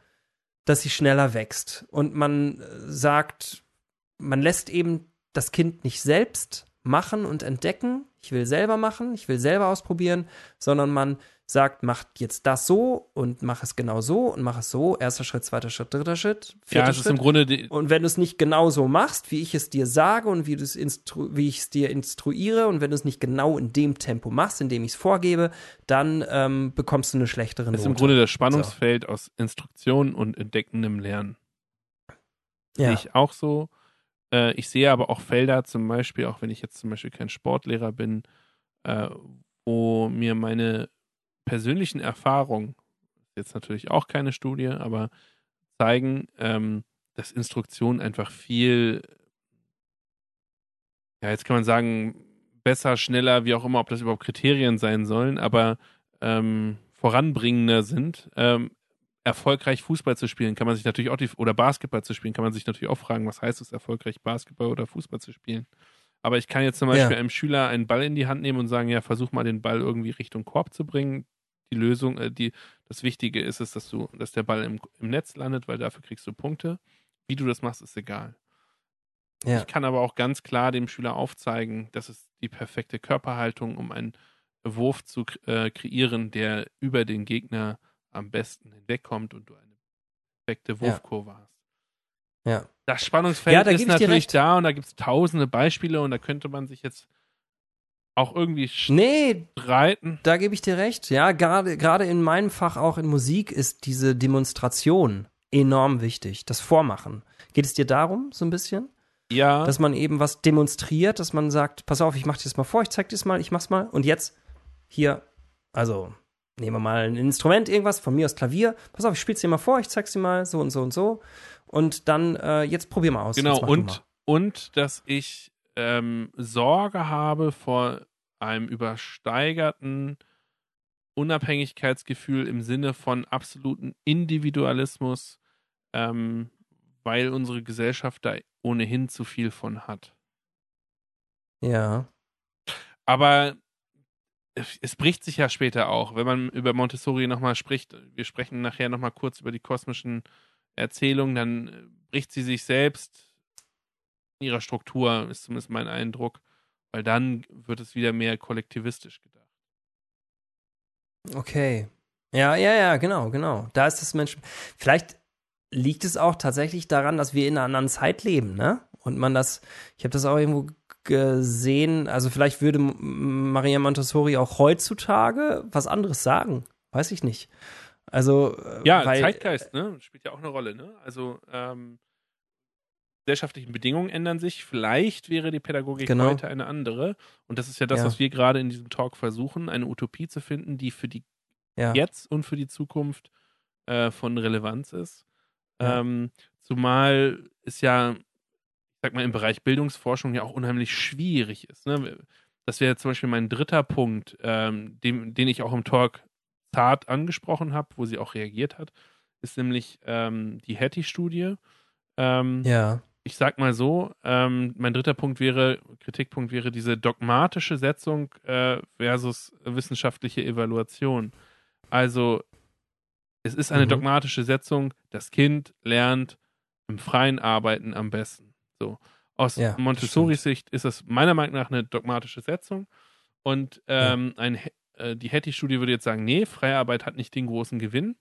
dass sie schneller wächst. Und man äh, sagt, man lässt eben das Kind nicht selbst machen und entdecken. Ich will selber machen, ich will selber ausprobieren, sondern man sagt, mach jetzt das so und mach es genau so und mach es so. Erster Schritt, zweiter Schritt, dritter Schritt, vierter ja, Schritt. Ist im Grunde und wenn du es nicht genau so machst, wie ich es dir sage und wie, wie ich es dir instruiere und wenn du es nicht genau in dem Tempo machst, in dem ich es vorgebe, dann ähm, bekommst du eine schlechtere Note. Das ist im Grunde das Spannungsfeld so. aus Instruktion und entdeckendem Lernen. Ja. Sehe ich auch so. Äh, ich sehe aber auch Felder, zum Beispiel, auch wenn ich jetzt zum Beispiel kein Sportlehrer bin, äh, wo mir meine persönlichen Erfahrungen, jetzt natürlich auch keine Studie, aber zeigen, ähm, dass Instruktionen einfach viel, ja, jetzt kann man sagen, besser, schneller, wie auch immer, ob das überhaupt Kriterien sein sollen, aber ähm, voranbringender sind. Ähm, erfolgreich Fußball zu spielen, kann man sich natürlich auch die, oder Basketball zu spielen, kann man sich natürlich auch fragen, was heißt es, erfolgreich Basketball oder Fußball zu spielen. Aber ich kann jetzt zum Beispiel ja. einem Schüler einen Ball in die Hand nehmen und sagen, ja, versuch mal den Ball irgendwie Richtung Korb zu bringen. Die Lösung, äh, die, das Wichtige ist es, dass du, dass der Ball im, im Netz landet, weil dafür kriegst du Punkte. Wie du das machst, ist egal. Ja. Ich kann aber auch ganz klar dem Schüler aufzeigen, das ist die perfekte Körperhaltung, um einen Wurf zu äh, kreieren, der über den Gegner am besten hinwegkommt und du eine perfekte Wurfkurve ja. hast. Ja. Das Spannungsfeld ja, da ist natürlich da und da gibt es tausende Beispiele und da könnte man sich jetzt auch irgendwie nee, streiten. Da gebe ich dir recht. Ja, gerade gerade in meinem Fach auch in Musik ist diese Demonstration enorm wichtig, das Vormachen. Geht es dir darum so ein bisschen? Ja. Dass man eben was demonstriert, dass man sagt, pass auf, ich mach dir das mal vor, ich zeig dir das mal, ich mach's mal und jetzt hier also nehmen wir mal ein Instrument, irgendwas, von mir aus Klavier. Pass auf, ich spiel's dir mal vor, ich zeig's dir mal so und so und so. Und dann, äh, jetzt probier mal aus. Genau, und, und dass ich ähm, Sorge habe vor einem übersteigerten Unabhängigkeitsgefühl im Sinne von absoluten Individualismus, ähm, weil unsere Gesellschaft da ohnehin zu viel von hat. Ja. Aber es bricht sich ja später auch, wenn man über Montessori nochmal spricht. Wir sprechen nachher nochmal kurz über die kosmischen Erzählung, dann äh, bricht sie sich selbst in ihrer Struktur, ist zumindest mein Eindruck, weil dann wird es wieder mehr kollektivistisch gedacht. Okay. Ja, ja, ja, genau, genau. Da ist das Mensch. Vielleicht liegt es auch tatsächlich daran, dass wir in einer anderen Zeit leben, ne? Und man das, ich habe das auch irgendwo gesehen, also vielleicht würde Maria Montessori auch heutzutage was anderes sagen. Weiß ich nicht. Also. Äh, ja, weil, Zeitgeist, ne? Spielt ja auch eine Rolle, ne? Also, ähm, gesellschaftlichen Bedingungen ändern sich. Vielleicht wäre die Pädagogik genau. heute eine andere. Und das ist ja das, ja. was wir gerade in diesem Talk versuchen, eine Utopie zu finden, die für die ja. jetzt und für die Zukunft äh, von Relevanz ist. Ja. Ähm, zumal es ja, sag mal, im Bereich Bildungsforschung ja auch unheimlich schwierig ist. Ne? Das wäre zum Beispiel mein dritter Punkt, ähm, dem, den ich auch im Talk zart angesprochen habe, wo sie auch reagiert hat, ist nämlich ähm, die Hattie-Studie. Ähm, ja. Ich sag mal so, ähm, mein dritter Punkt wäre, Kritikpunkt wäre diese dogmatische Setzung äh, versus wissenschaftliche Evaluation. Also es ist eine mhm. dogmatische Setzung, das Kind lernt im freien Arbeiten am besten. So. Aus ja, Montessoris Sicht ist das meiner Meinung nach eine dogmatische Setzung. Und ähm, ja. ein, äh, die Hattie-Studie würde jetzt sagen, nee, freie Arbeit hat nicht den großen Gewinn.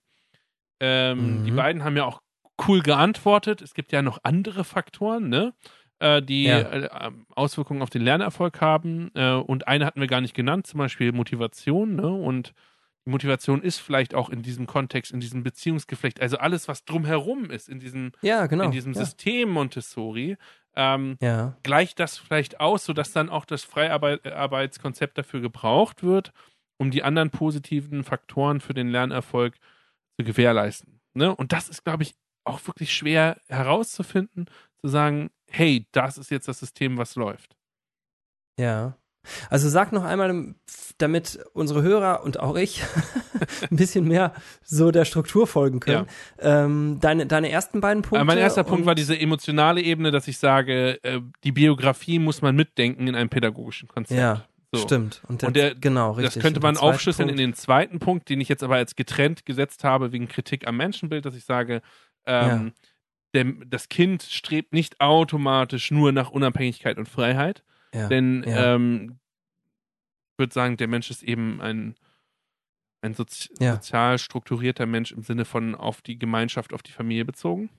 Ähm, mhm. Die beiden haben ja auch cool geantwortet. Es gibt ja noch andere Faktoren, ne? Äh, die ja. äh, Auswirkungen auf den Lernerfolg haben. Äh, und eine hatten wir gar nicht genannt, zum Beispiel Motivation, ne? Und Motivation ist vielleicht auch in diesem Kontext, in diesem Beziehungsgeflecht, also alles, was drumherum ist, in diesem, ja, genau. in diesem ja. System Montessori, ähm, ja. gleicht das vielleicht aus, sodass dann auch das Freiarbeitskonzept dafür gebraucht wird, um die anderen positiven Faktoren für den Lernerfolg zu gewährleisten. Ne? Und das ist, glaube ich, auch wirklich schwer herauszufinden, zu sagen, hey, das ist jetzt das System, was läuft. Ja. Also sag noch einmal, damit unsere Hörer und auch ich ein bisschen mehr so der Struktur folgen können. Ja. Ähm, deine, deine ersten beiden Punkte. mein erster Punkt war diese emotionale Ebene, dass ich sage, äh, die Biografie muss man mitdenken in einem pädagogischen Konzept. Ja. So. Stimmt. Und, der, und der, genau, richtig. Das könnte man aufschlüsseln Punkt. in den zweiten Punkt, den ich jetzt aber als getrennt gesetzt habe wegen Kritik am Menschenbild, dass ich sage, ähm, ja. der, das Kind strebt nicht automatisch nur nach Unabhängigkeit und Freiheit, ja, Denn ja. Ähm, ich würde sagen, der Mensch ist eben ein, ein Sozi ja. sozial strukturierter Mensch im Sinne von auf die Gemeinschaft, auf die Familie bezogen.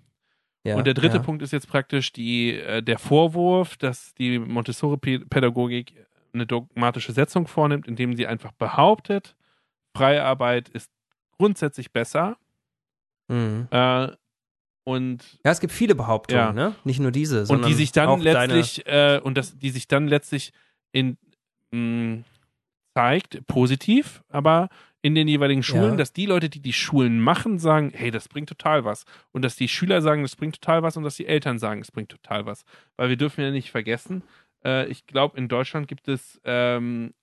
Und der dritte Punkt ist jetzt praktisch die, äh, der Vorwurf, dass die Montessori-Pädagogik eine dogmatische Setzung vornimmt, indem sie einfach behauptet, freie Arbeit ist grundsätzlich besser. Mhm. Äh, und ja, es gibt viele Behauptungen, ja. ne? Nicht nur diese, sondern und die sich dann letztlich äh, und das, die sich dann letztlich in mh, mm, zeigt positiv, aber in den jeweiligen Schulen, ja. dass die Leute, die die Schulen machen, sagen, hey, das bringt total was. Und dass die Schüler sagen, das bringt total was und dass die Eltern sagen, es bringt total was. Weil wir dürfen ja nicht vergessen, äh, ich glaube, in Deutschland gibt es ähm,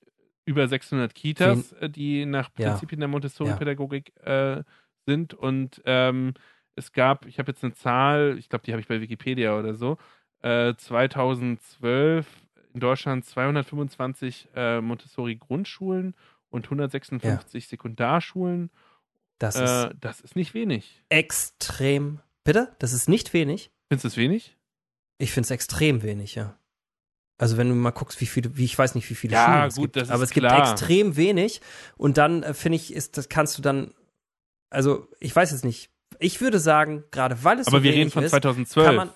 über 600 Kitas, äh, die nach Prinzipien ja. der Montessori-Pädagogik äh, sind und ähm, es gab, ich habe jetzt eine Zahl, ich glaube, die habe ich bei Wikipedia oder so, äh, 2012 in Deutschland 225 äh, Montessori-Grundschulen und 156 ja. Sekundarschulen. Das ist, äh, das ist nicht wenig. Extrem. Bitte? Das ist nicht wenig? Findest du es wenig? Ich finde es extrem wenig, ja. Also wenn du mal guckst, wie viele, wie ich weiß nicht, wie viele ja, Schulen es gut, gibt, aber es klar. gibt extrem wenig und dann äh, finde ich, ist das kannst du dann, also ich weiß jetzt nicht, ich würde sagen, gerade weil es aber so wir reden von ist, 2012.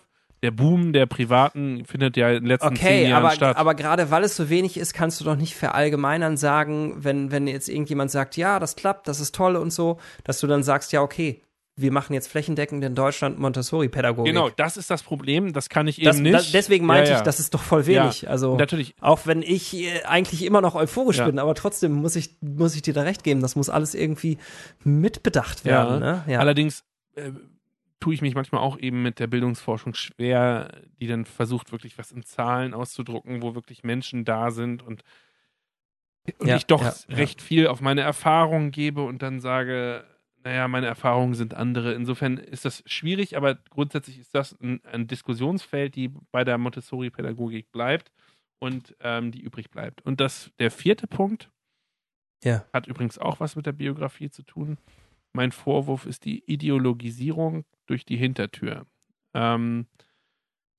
der Boom der Privaten findet ja in den letzten okay, zehn Jahren aber, statt. aber gerade weil es so wenig ist, kannst du doch nicht verallgemeinern sagen, wenn, wenn jetzt irgendjemand sagt, ja, das klappt, das ist toll und so, dass du dann sagst, ja, okay, wir machen jetzt flächendeckend in Deutschland Montessori-Pädagogik. Genau, das ist das Problem, das kann ich eben das, nicht. Das, deswegen meinte ja, ja. ich, das ist doch voll wenig. Ja, also natürlich. Auch wenn ich äh, eigentlich immer noch euphorisch bin, aber trotzdem muss ich, muss ich dir da recht geben, das muss alles irgendwie mitbedacht werden. Ne? Allerdings äh, tue ich mich manchmal auch eben mit der Bildungsforschung schwer, die dann versucht, wirklich was in Zahlen auszudrucken, wo wirklich Menschen da sind und, und ja, ich doch ja, recht ja. viel auf meine Erfahrungen gebe und dann sage, naja, meine Erfahrungen sind andere. Insofern ist das schwierig, aber grundsätzlich ist das ein, ein Diskussionsfeld, die bei der Montessori-Pädagogik bleibt und ähm, die übrig bleibt. Und das, der vierte Punkt ja. hat übrigens auch was mit der Biografie zu tun. Mein Vorwurf ist die Ideologisierung durch die Hintertür. Ähm,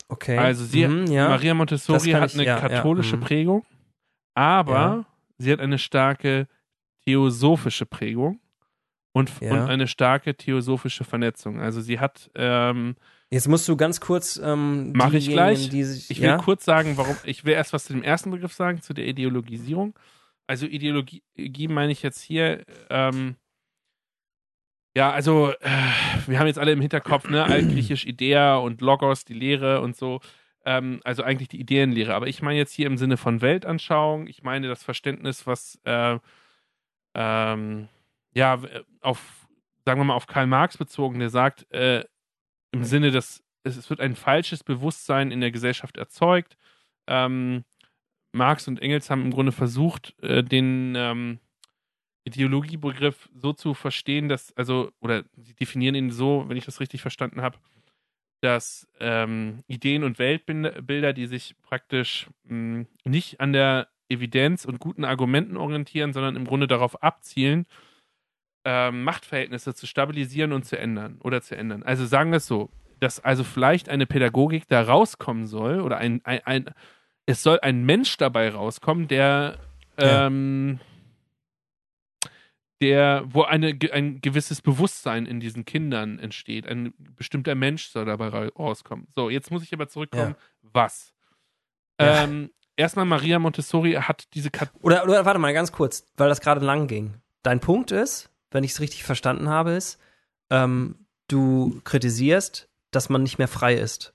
Okay. Also sie, Mhm, ja. Maria Montessori hat ich- eine ja, katholische mhm. Prägung, aber sie hat eine starke theosophische Prägung und, Ja. und eine starke theosophische Vernetzung. Also sie hat, ähm, Jetzt musst du ganz kurz. Ähm, Mach ich gleich. Sich, ich will ja? kurz sagen, warum, ich will erst was zu dem ersten Begriff sagen, zu der Ideologisierung. Also Ideologie meine ich jetzt hier, ähm, ja, also äh, wir haben jetzt alle im Hinterkopf, ne, altgriechisch Idea und Logos, die Lehre und so. Ähm, also eigentlich die Ideenlehre. Aber ich meine jetzt hier im Sinne von Weltanschauung, ich meine das Verständnis, was äh, ähm, ja auf, sagen wir mal, auf Karl Marx bezogen, der sagt, äh, im Sinne des, es, es wird ein falsches Bewusstsein in der Gesellschaft erzeugt. Ähm, Marx und Engels haben im Grunde versucht, äh, den ähm, Ideologiebegriff so zu verstehen, dass, also, oder sie definieren ihn so, wenn ich das richtig verstanden habe, dass ähm, Ideen und Weltbilder, die sich praktisch mh, nicht an der Evidenz und guten Argumenten orientieren, sondern im Grunde darauf abzielen, ähm, Machtverhältnisse zu stabilisieren und zu ändern oder zu ändern. Also sagen wir es so, dass also vielleicht eine Pädagogik da rauskommen soll oder ein, ein, ein es soll ein Mensch dabei rauskommen, der Ja. ähm, der, wo eine, ein gewisses Bewusstsein in diesen Kindern entsteht. Ein bestimmter Mensch soll dabei ra- rauskommen. So, jetzt muss ich aber zurückkommen. Was? Ja. Ähm, erstmal, Maria Montessori hat diese Kat Oder, oder warte mal ganz kurz, weil das gerade lang ging. Dein Punkt ist, wenn ich es richtig verstanden habe, ist, ähm, du kritisierst, dass man nicht mehr frei ist.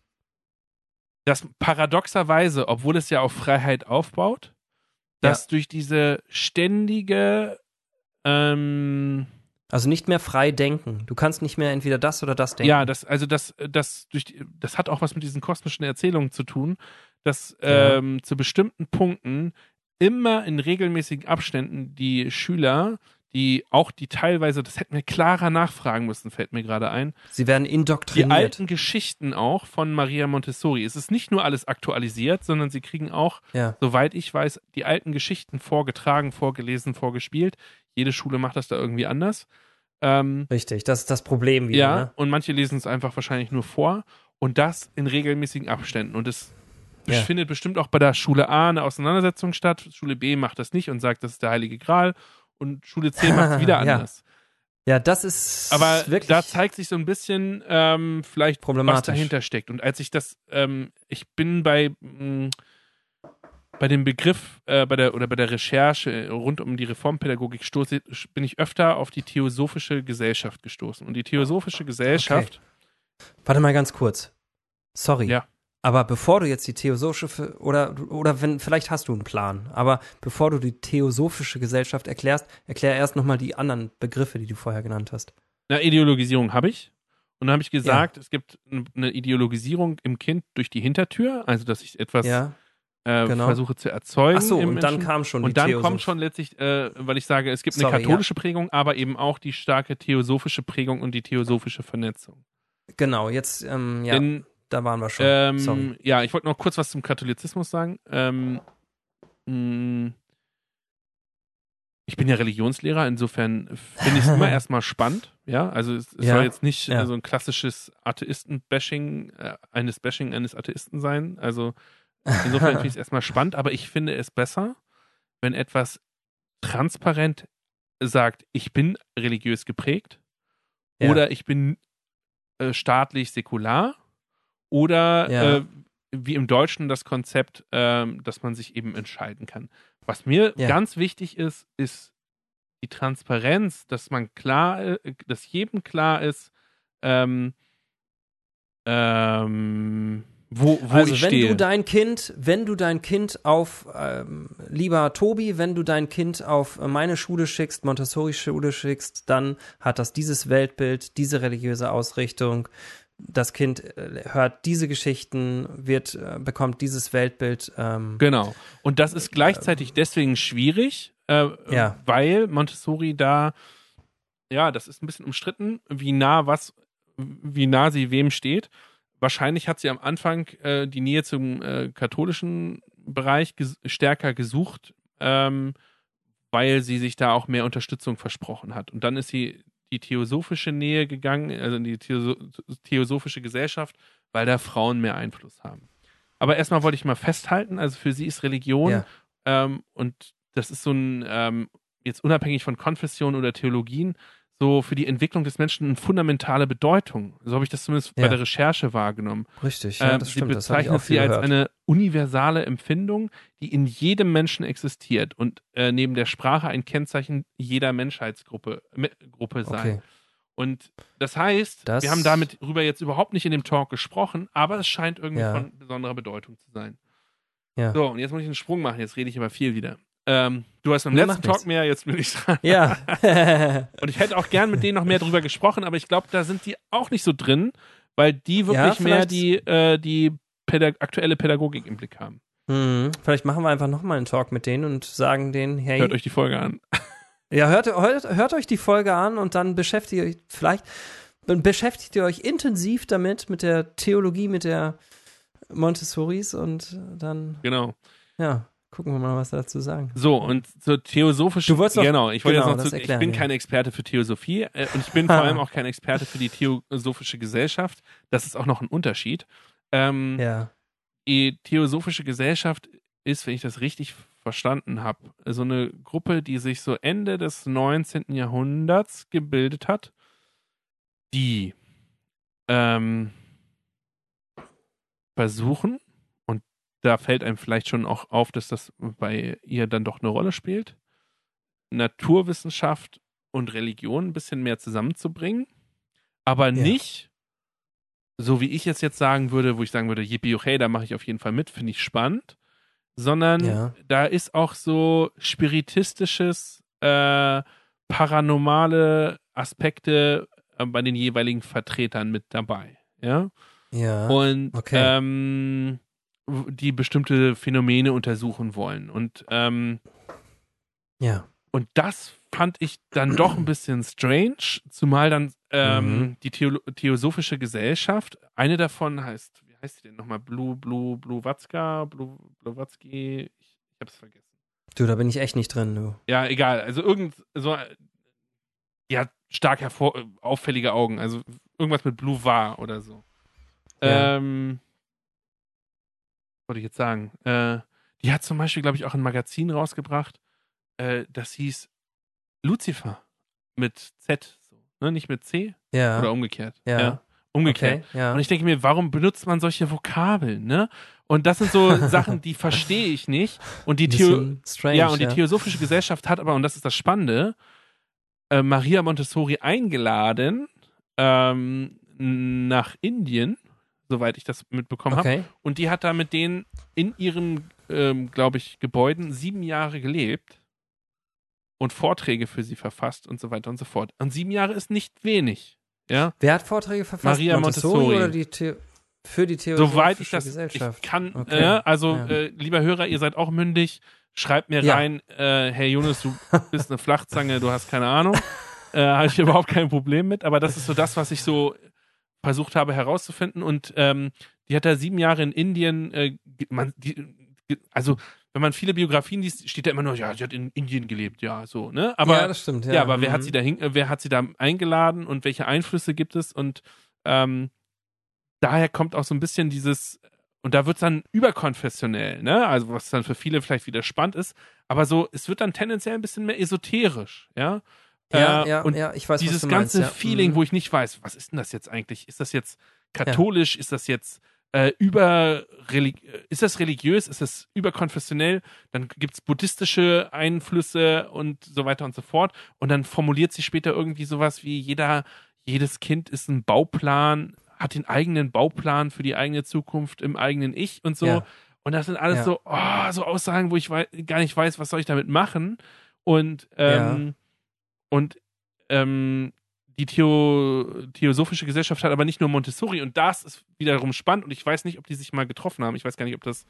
dass paradoxerweise, obwohl es ja auf Freiheit aufbaut, dass durch diese ständige ähm, Also nicht mehr frei denken. Du kannst nicht mehr entweder das oder das denken. Ja, das, also das, das, durch die, das hat auch was mit diesen kosmischen Erzählungen zu tun, dass Ja. ähm, zu bestimmten Punkten immer in regelmäßigen Abständen die Schüler, die auch die teilweise, das hätten wir klarer nachfragen müssen, fällt mir gerade ein, Sie werden die indoktriniert. alten Geschichten auch von Maria Montessori. Es ist nicht nur alles aktualisiert, sondern sie kriegen auch, ja. soweit ich weiß, die alten Geschichten vorgetragen, vorgelesen, vorgespielt. Jede Schule macht das da irgendwie anders. Ähm, Richtig, das ist das Problem wieder. ja, Ne? und manche lesen es einfach wahrscheinlich nur vor und das in regelmäßigen Abständen. Und es Ja. findet bestimmt auch bei der Schule A eine Auseinandersetzung statt. Schule B macht das nicht und sagt, das ist der Heilige Gral. Und Schule C macht es wieder Ja. anders. Ja, das ist Aber wirklich da zeigt sich so ein bisschen ähm, vielleicht, was dahinter steckt. Und als ich das, ähm, ich bin bei, mh, bei dem Begriff, äh, bei der oder bei der Recherche rund um die Reformpädagogik stoße, bin ich öfter auf die Theosophische Gesellschaft gestoßen. Und die Theosophische Gesellschaft Warte mal ganz kurz. Sorry. Ja. Aber bevor du jetzt die theosophische oder oder wenn vielleicht hast du einen Plan, aber bevor du die theosophische Gesellschaft erklärst, erklär erst noch mal die anderen Begriffe, die du vorher genannt hast. Eine Ideologisierung habe ich. Und dann habe ich gesagt, es gibt eine Ideologisierung im Kind durch die Hintertür, also dass ich etwas ja. äh, genau. versuche zu erzeugen. Ach so, im und dann Menschen. kam schon die Und dann Theosoph- kommt schon letztlich, äh, weil ich sage, es gibt eine Sorry, katholische Prägung, aber eben auch die starke theosophische Prägung und die theosophische Vernetzung. Genau, jetzt ähm, ja, Denn da waren wir schon. ähm, Sorry. ja, ich wollte noch kurz was zum Katholizismus sagen. Ähm, mh, ich bin ja Religionslehrer, insofern finde ich es immer erstmal spannend. Ja, also es, es Ja, soll jetzt nicht ja. so ein klassisches Atheisten-Bashing äh, eines Bashing eines Atheisten sein. Also insofern finde ich es erstmal spannend, aber ich finde es besser, wenn etwas transparent sagt, ich bin religiös geprägt Ja. oder ich bin äh, staatlich säkular oder Ja. äh, wie im Deutschen das Konzept, ähm, dass man sich eben entscheiden kann. Was mir Ja. ganz wichtig ist, ist die Transparenz, dass man klar, äh, dass jedem klar ist, ähm, ähm, wo, wo also ich wenn stehe. du dein Kind, wenn du dein Kind auf, ähm, lieber Tobi, wenn du dein Kind auf meine Schule schickst, Montessori-Schule schickst, dann hat das dieses Weltbild, diese religiöse Ausrichtung. Das Kind äh, hört diese Geschichten, wird, äh, bekommt dieses Weltbild. Ähm, Genau. Und das ist gleichzeitig deswegen schwierig, äh, Ja. weil Montessori da, ja, das ist ein bisschen umstritten, wie nah was, wie nah sie wem steht. Wahrscheinlich hat sie am Anfang äh, die Nähe zum äh, katholischen Bereich ges stärker gesucht, ähm, weil sie sich da auch mehr Unterstützung versprochen hat. Und dann ist sie die theosophische Nähe gegangen, also in die Theoso theosophische Gesellschaft, weil da Frauen mehr Einfluss haben. Aber erstmal wollte ich mal festhalten, also für sie ist Religion Ja. ähm, und das ist so ein, ähm, jetzt unabhängig von Konfession oder Theologien, so für die Entwicklung des Menschen eine fundamentale Bedeutung. So habe ich das zumindest bei Ja. der Recherche wahrgenommen. Richtig, ja, Ähm, das sie stimmt. Ich bezeichnet sie als gehört. eine universale Empfindung, die in jedem Menschen existiert und äh, neben der Sprache ein Kennzeichen jeder Menschheitsgruppe Me- Gruppe sei. Okay. Und das heißt, Das- wir haben damit darüber jetzt überhaupt nicht in dem Talk gesprochen, aber es scheint irgendwie Ja. von besonderer Bedeutung zu sein. Ja. So, und jetzt muss ich einen Sprung machen, jetzt rede ich aber viel wieder. Ähm, du hast beim Nee, letzten Talk nichts. mehr, jetzt bin ich dran. Ja. Und ich hätte auch gern mit denen noch mehr drüber gesprochen, aber ich glaube, da sind die auch nicht so drin, weil die wirklich mehr vielleicht- die, äh, die Pädag aktuelle Pädagogik im Blick haben. hm, vielleicht machen wir einfach nochmal einen Talk mit denen und sagen denen, hey, Hört euch die Folge an. Ja, hört, hört, hört euch die Folge an und dann beschäftigt ihr euch vielleicht beschäftigt ihr euch intensiv damit, mit der Theologie, mit der Montessoris und dann, Genau. ja, gucken wir mal, was dazu sagen. So, und zur theosophischen. Du wolltest genau, ich wollte genau, jetzt noch zu, erklären, Ich bin ja. kein Experte für Theosophie äh, und ich bin vor allem auch kein Experte für die Theosophische Gesellschaft. Das ist auch noch ein Unterschied. Ähm, Ja. Die Theosophische Gesellschaft ist, wenn ich das richtig verstanden habe, so eine Gruppe, die sich so Ende des 19. Jahrhunderts gebildet hat, die ähm, versuchen, da fällt einem vielleicht schon auch auf, dass das bei ihr dann doch eine Rolle spielt, Naturwissenschaft und Religion ein bisschen mehr zusammenzubringen, aber Ja. nicht so wie ich es jetzt sagen würde, wo ich sagen würde, yippie, okay, da mache ich auf jeden Fall mit, finde ich spannend, sondern Ja. da ist auch so spiritistisches, äh, paranormale Aspekte äh, bei den jeweiligen Vertretern mit dabei, ja, Ja. und okay. ähm, die bestimmte Phänomene untersuchen wollen und ähm, ja. und das fand ich dann doch ein bisschen strange, zumal dann ähm, Mhm. die Theolo Theosophische Gesellschaft, eine davon heißt, wie heißt die denn nochmal? Blue, Blue, Blue Blue, Blavatsky, ich, ich hab's vergessen. Du, da bin ich echt nicht drin, du. Ja, egal, also irgend so, die hat stark hervor, äh, auffällige Augen, also irgendwas mit Blue war oder so. Ja. Ähm, wollte ich jetzt sagen? Äh, die hat zum Beispiel, glaube ich, auch ein Magazin rausgebracht, äh, das hieß Lucifer mit Z, so, ne? nicht mit C Ja. oder umgekehrt. Ja. umgekehrt. Okay, ja. Und ich denke mir, warum benutzt man solche Vokabeln, ne? Und das sind so Sachen, die verstehe ich nicht. Und die Theo strange, ja, und die Theosophische Gesellschaft hat aber, und das ist das Spannende, äh, Maria Montessori eingeladen ähm, nach Indien, soweit ich das mitbekommen habe. Okay. Und die hat da mit denen in ihren, ähm, glaube ich, Gebäuden sieben Jahre gelebt und Vorträge für sie verfasst und so weiter und so fort. Und sieben Jahre ist nicht wenig. Ja, Wer hat Vorträge verfasst? Maria Montessori. oder die The für die Theosophische soweit ich das Gesellschaft? ich kann. Okay. Äh, also, Ja. äh, lieber Hörer, ihr seid auch mündig. Schreibt mir Ja. rein, äh, Herr Jonas, du bist eine Flachzange, du hast keine Ahnung. Äh, Habe ich überhaupt kein Problem mit. Aber das ist so das, was ich so versucht habe herauszufinden. Und ähm, die hat da sieben Jahre in Indien, äh, man, die, also wenn man viele Biografien liest, steht da immer nur, ja, sie hat in Indien gelebt, ja, so, ne? Aber ja, das stimmt. Ja, ja, aber wer hat Mhm. sie da äh, wer hat sie da eingeladen und welche Einflüsse gibt es? Und ähm, daher kommt auch so ein bisschen dieses, und da wird es dann überkonfessionell, ne? Also was dann für viele vielleicht wieder spannend ist, aber so, es wird dann tendenziell ein bisschen mehr esoterisch, ja. Ja, Äh, ja, und ja, ich weiß, dieses ganze meinst, ja. Feeling, Mhm. wo ich nicht weiß, was ist denn das jetzt eigentlich? Ist das jetzt katholisch? Ist das jetzt äh, über ist das religiös? Ist das überkonfessionell? Dann gibt's buddhistische Einflüsse und so weiter und so fort. Und dann formuliert sie später irgendwie sowas wie jeder, jedes Kind ist ein Bauplan, hat den eigenen Bauplan für die eigene Zukunft im eigenen Ich und so. Ja. Und das sind alles Ja. so, oh, so Aussagen, wo ich gar nicht weiß, was soll ich damit machen. Und, ähm, und ähm, die Theo Theosophische Gesellschaft hat aber nicht nur Montessori und das ist wiederum spannend und ich weiß nicht, ob die sich mal getroffen haben. Ich weiß gar nicht, ob das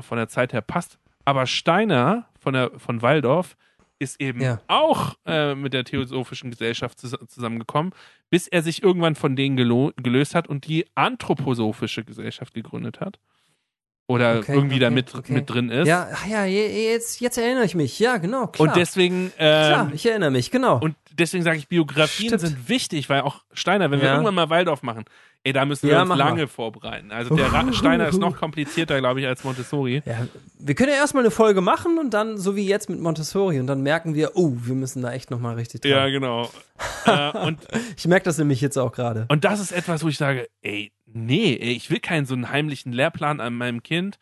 von der Zeit her passt. Aber Steiner von, der, von Waldorf ist eben Ja. auch äh, mit der Theosophischen Gesellschaft zus zusammengekommen, bis er sich irgendwann von denen gelöst hat und die Anthroposophische Gesellschaft gegründet hat. Oder Okay, irgendwie da okay, mit, okay. mit drin ist. Ja, ja, je- jetzt, jetzt erinnere ich mich. Ja, genau, klar. und deswegen, klar, ähm, ich erinnere mich, genau. und deswegen sage ich, Biografien Stimmt. sind wichtig, weil auch Steiner, wenn wir Ja. irgendwann mal Waldorf machen, ey, da müssen wir Ja, uns wir. lange vorbereiten. Also der Ra Steiner ist noch komplizierter, glaube ich, als Montessori. ja, wir können ja erstmal eine Folge machen und dann, so wie jetzt mit Montessori, und dann merken wir, oh, wir müssen da echt nochmal richtig dran. Ja, genau. äh, und, Ich merke das nämlich jetzt auch gerade. und das ist etwas, wo ich sage, ey, nee, ey, ich will keinen so einen heimlichen Lehrplan an meinem Kind,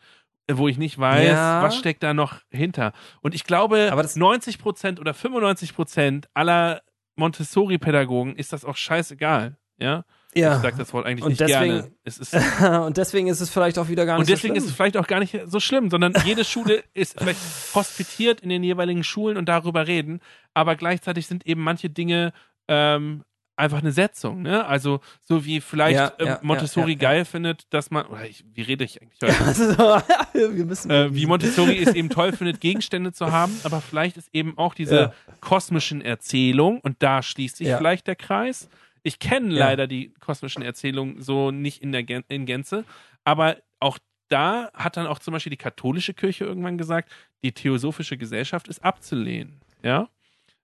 äh, wo ich nicht weiß, Ja. was steckt da noch hinter. Und ich glaube, Aber das- 90 Prozent oder 95 Prozent aller Montessori-Pädagogen ist das auch scheißegal. Ja, Ja. ich sage das Wort eigentlich Und nicht deswegen- gerne. Und deswegen ist es vielleicht auch wieder gar nicht Und deswegen so ist schlimm. es vielleicht auch gar nicht so schlimm, sondern jede Schule ist vielleicht hospitiert in den jeweiligen Schulen und darüber reden, aber gleichzeitig sind eben manche Dinge ähm, einfach eine Setzung, ne? Also so wie vielleicht Ja, ähm, ja, Montessori ja, geil findet, dass man, oder ich, wie rede ich eigentlich heute? Wir müssen Äh, wie Montessori es eben toll findet, Gegenstände zu haben, aber vielleicht ist eben auch diese kosmischen Erzählungen und da schließt sich vielleicht der Kreis. Ich kenne leider die kosmischen Erzählungen so nicht in der Gän in Gänze, aber auch da hat dann auch zum Beispiel die katholische Kirche irgendwann gesagt, die theosophische Gesellschaft ist abzulehnen. Ja,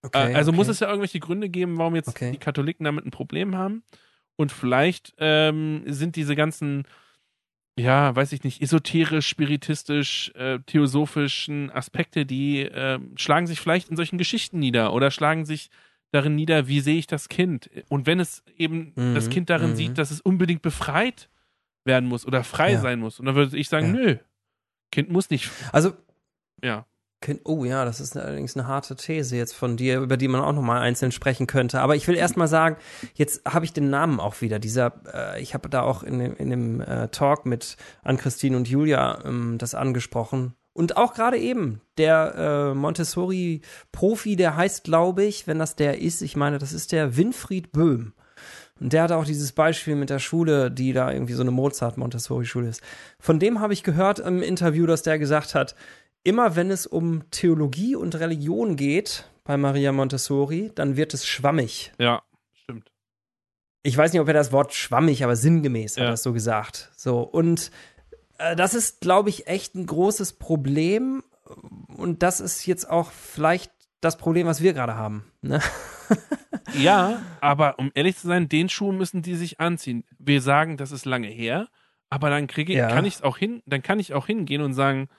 okay, äh, also okay. muss es ja irgendwelche Gründe geben, warum jetzt Okay. die Katholiken damit ein Problem haben. Und vielleicht ähm, sind diese ganzen, ja, weiß ich nicht, esoterisch, spiritistisch, äh, theosophischen Aspekte, die äh, schlagen sich vielleicht in solchen Geschichten nieder oder schlagen sich darin nieder, wie sehe ich das Kind? Und wenn es eben Mhm, das Kind darin mhm. sieht, dass es unbedingt befreit werden muss oder frei Ja. sein muss, und dann würde ich sagen, Ja. nö, Kind muss nicht, Also, ja. Oh ja, das ist allerdings eine harte These jetzt von dir, über die man auch nochmal einzeln sprechen könnte. Aber ich will erst mal sagen, jetzt habe ich den Namen auch wieder. Dieser, äh, ich habe da auch in dem, in dem äh, Talk mit Ann-Christine und Julia ähm, das angesprochen. Und auch gerade eben, der äh, Montessori-Profi, der heißt, glaube ich, wenn das der ist, ich meine, das ist der Winfried Böhm. Und der hat auch dieses Beispiel mit der Schule, die da irgendwie so eine Mozart-Montessori-Schule ist. Von dem habe ich gehört im Interview, dass der gesagt hat, immer wenn es um Theologie und Religion geht bei Maria Montessori, dann wird es schwammig. Ja, stimmt. Ich weiß nicht, ob er das Wort schwammig, aber sinngemäß hat Ja. er das so gesagt. So und äh, das ist, glaube ich, echt ein großes Problem. Und das ist jetzt auch vielleicht das Problem, was wir gerade haben. Ne? Ja, aber um ehrlich zu sein, den Schuh müssen die sich anziehen. Wir sagen, das ist lange her, aber dann kriege ich, Ja. kann ich auch hin, dann kann ich auch hingehen und sagen,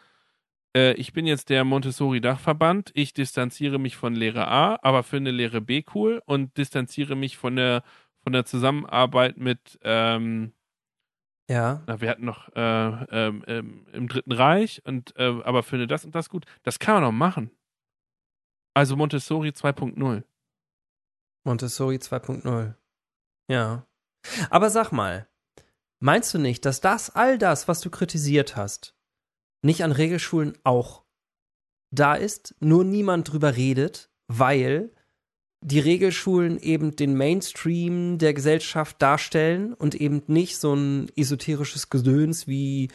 äh, ich bin jetzt der Montessori-Dachverband, ich distanziere mich von Lehre A, aber finde Lehre B cool und distanziere mich von der von der Zusammenarbeit mit, ähm, Ja. na, wir hatten noch äh, ähm, ähm, im Dritten Reich und äh, aber finde das und das gut. Das kann man doch machen. Also Montessori 2.0. Montessori 2.0. Ja. Aber sag mal, meinst du nicht, dass das all das, was du kritisiert hast, nicht an Regelschulen auch da ist, nur niemand drüber redet, weil die Regelschulen eben den Mainstream der Gesellschaft darstellen und eben nicht so ein esoterisches Gedöns wie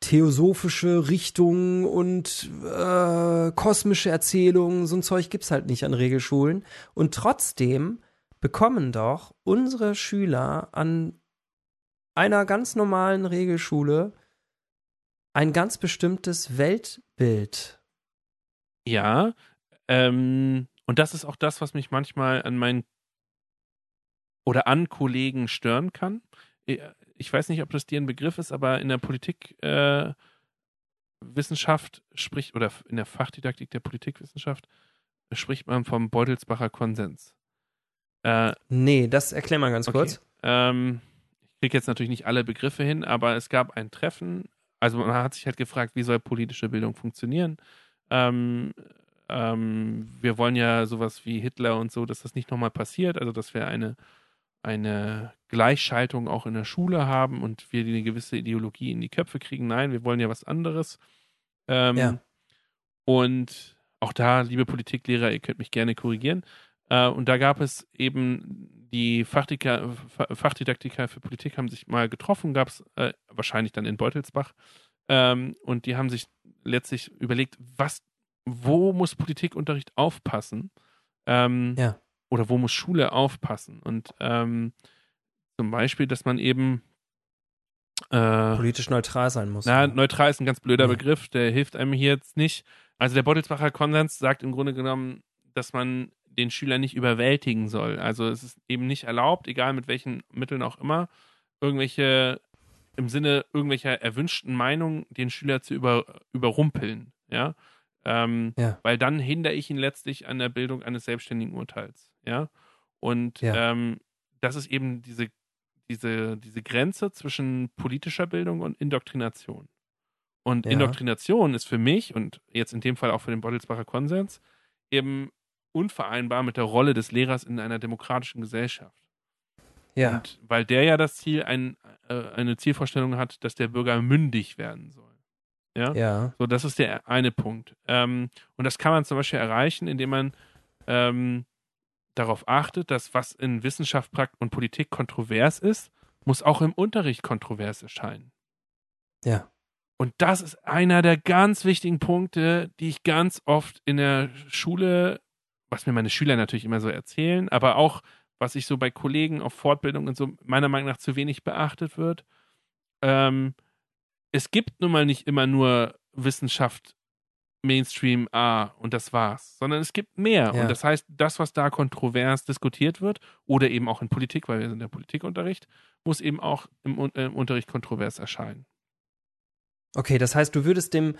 theosophische Richtungen und äh, kosmische Erzählungen, so ein Zeug gibt's halt nicht an Regelschulen. Und trotzdem bekommen doch unsere Schüler an einer ganz normalen Regelschule ein ganz bestimmtes Weltbild. Ja, ähm, und das ist auch das, was mich manchmal an meinen oder an Kollegen stören kann. Ich weiß nicht, ob das dir ein Begriff ist, aber in der Politik äh, spricht oder in der Fachdidaktik der Politikwissenschaft spricht man vom Beutelsbacher Konsens. Äh, Nee, das erklär mal ganz Okay. kurz. ähm, ich kriege jetzt natürlich nicht alle Begriffe hin, aber es gab ein Treffen. Also man hat sich halt gefragt, wie soll politische Bildung funktionieren? Ähm, ähm, wir wollen ja sowas wie Hitler und so, dass das nicht nochmal passiert, also dass wir eine, eine Gleichschaltung auch in der Schule haben und wir eine gewisse Ideologie in die Köpfe kriegen. Nein, wir wollen ja was anderes. Ähm, Ja. Und auch da, liebe Politiklehrer, ihr könnt mich gerne korrigieren. Äh, und da gab es eben die Fachdika, Fa- Fachdidaktiker für Politik haben sich mal getroffen, gab es äh, wahrscheinlich dann in Beutelsbach. Ähm, und die haben sich letztlich überlegt, was, wo muss Politikunterricht aufpassen? Ähm, Ja. Oder wo muss Schule aufpassen? Und ähm, zum Beispiel, dass man eben Äh, Politisch neutral sein muss. na, neutral ist ein ganz blöder Nee. Begriff, der hilft einem hier jetzt nicht. Also der Bottelsbacher Konsens sagt im Grunde genommen, dass man den Schüler nicht überwältigen soll. Also es ist eben nicht erlaubt, egal mit welchen Mitteln auch immer, irgendwelche im Sinne irgendwelcher erwünschten Meinungen den Schüler zu über, überrumpeln. Ja. Ähm, Ja. Weil dann hindere ich ihn letztlich an der Bildung eines selbstständigen Urteils. Ja. Und Ja. ähm, das ist eben diese, diese, diese Grenze zwischen politischer Bildung und Indoktrination. Und Ja. Indoktrination ist für mich und jetzt in dem Fall auch für den Bottelsbacher Konsens eben unvereinbar mit der Rolle des Lehrers in einer demokratischen Gesellschaft. ja. Und weil der ja das Ziel, ein, äh, eine Zielvorstellung hat, dass der Bürger mündig werden soll. Ja. ja. So, das ist der eine Punkt. Ähm, und das kann man zum Beispiel erreichen, indem man ähm, darauf achtet, dass was in Wissenschaft Prakt und Politik kontrovers ist, muss auch im Unterricht kontrovers erscheinen. Ja. Und das ist einer der ganz wichtigen Punkte, die ich ganz oft in der Schule, was mir meine Schüler natürlich immer so erzählen, aber auch was ich so bei Kollegen auf Fortbildung und so meiner Meinung nach zu wenig beachtet wird. Ähm, es gibt nun mal nicht immer nur Wissenschaft Mainstream A und das war's, sondern es gibt mehr. Ja. Und das heißt, das, was da kontrovers diskutiert wird oder eben auch in Politik, weil wir sind der Politikunterricht, muss eben auch im, Un- äh, im Unterricht kontrovers erscheinen. Okay, das heißt, du würdest dem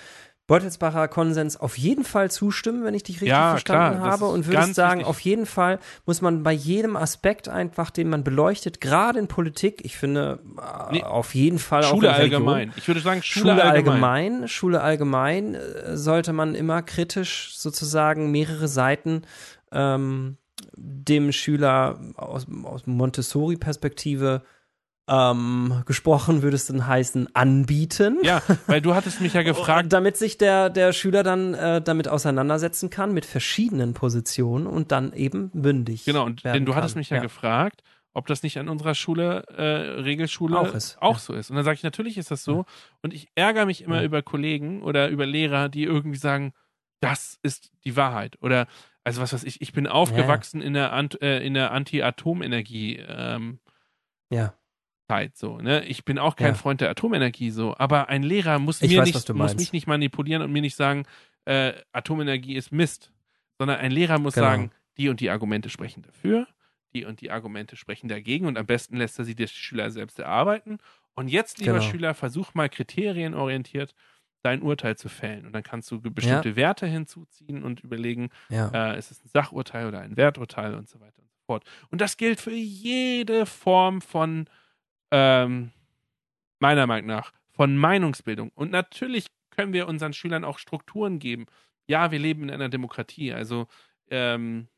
Beutelsbacher Konsens auf jeden Fall zustimmen, wenn ich dich richtig Ja, verstanden klar, habe. Und ganz sagen, wichtig. auf jeden Fall muss man bei jedem Aspekt einfach, den man beleuchtet, gerade in Politik, ich finde äh, Nee, auf jeden Fall auch Schule in Religion, allgemein. Ich würde sagen, Schule, Schule allgemein. allgemein, Schule allgemein äh, sollte man immer kritisch sozusagen mehrere Seiten ähm, dem Schüler aus, aus Montessori-Perspektive ähm, gesprochen, würde es dann heißen, anbieten. Ja, weil du hattest mich ja gefragt, Damit sich der, der Schüler dann äh, damit auseinandersetzen kann, mit verschiedenen Positionen und dann eben mündig. genau, und, denn du hattest kann. mich ja, gefragt, ob das nicht an unserer Schule, äh, Regelschule, Auch ist, auch ja. so ist. Und dann sage ich, natürlich ist das so. Und ich ärgere mich immer Ja. über Kollegen oder über Lehrer, die irgendwie sagen, das ist die Wahrheit. Oder, also was weiß ich, ich bin aufgewachsen in der, Ant, äh, in der Anti-Atomenergie. Ähm, Ja. Zeit so, ne? Ich bin auch kein Ja. Freund der Atomenergie so, aber ein Lehrer muss Ich mir weiß, nicht muss mich nicht manipulieren und mir nicht sagen, äh, Atomenergie ist Mist, sondern ein Lehrer muss Genau. sagen, die und die Argumente sprechen dafür, die und die Argumente sprechen dagegen und am besten lässt er sie der Schüler selbst erarbeiten. Und jetzt, lieber Genau. Schüler, versuch mal kriterienorientiert dein Urteil zu fällen und dann kannst du bestimmte Werte hinzuziehen und überlegen, Ja. äh, ist es ein Sachurteil oder ein Werturteil und so weiter und so fort. Und das gilt für jede Form von, ähm, meiner Meinung nach, von Meinungsbildung. Und natürlich können wir unseren Schülern auch Strukturen geben. Ja, wir leben in einer Demokratie, also, ähm,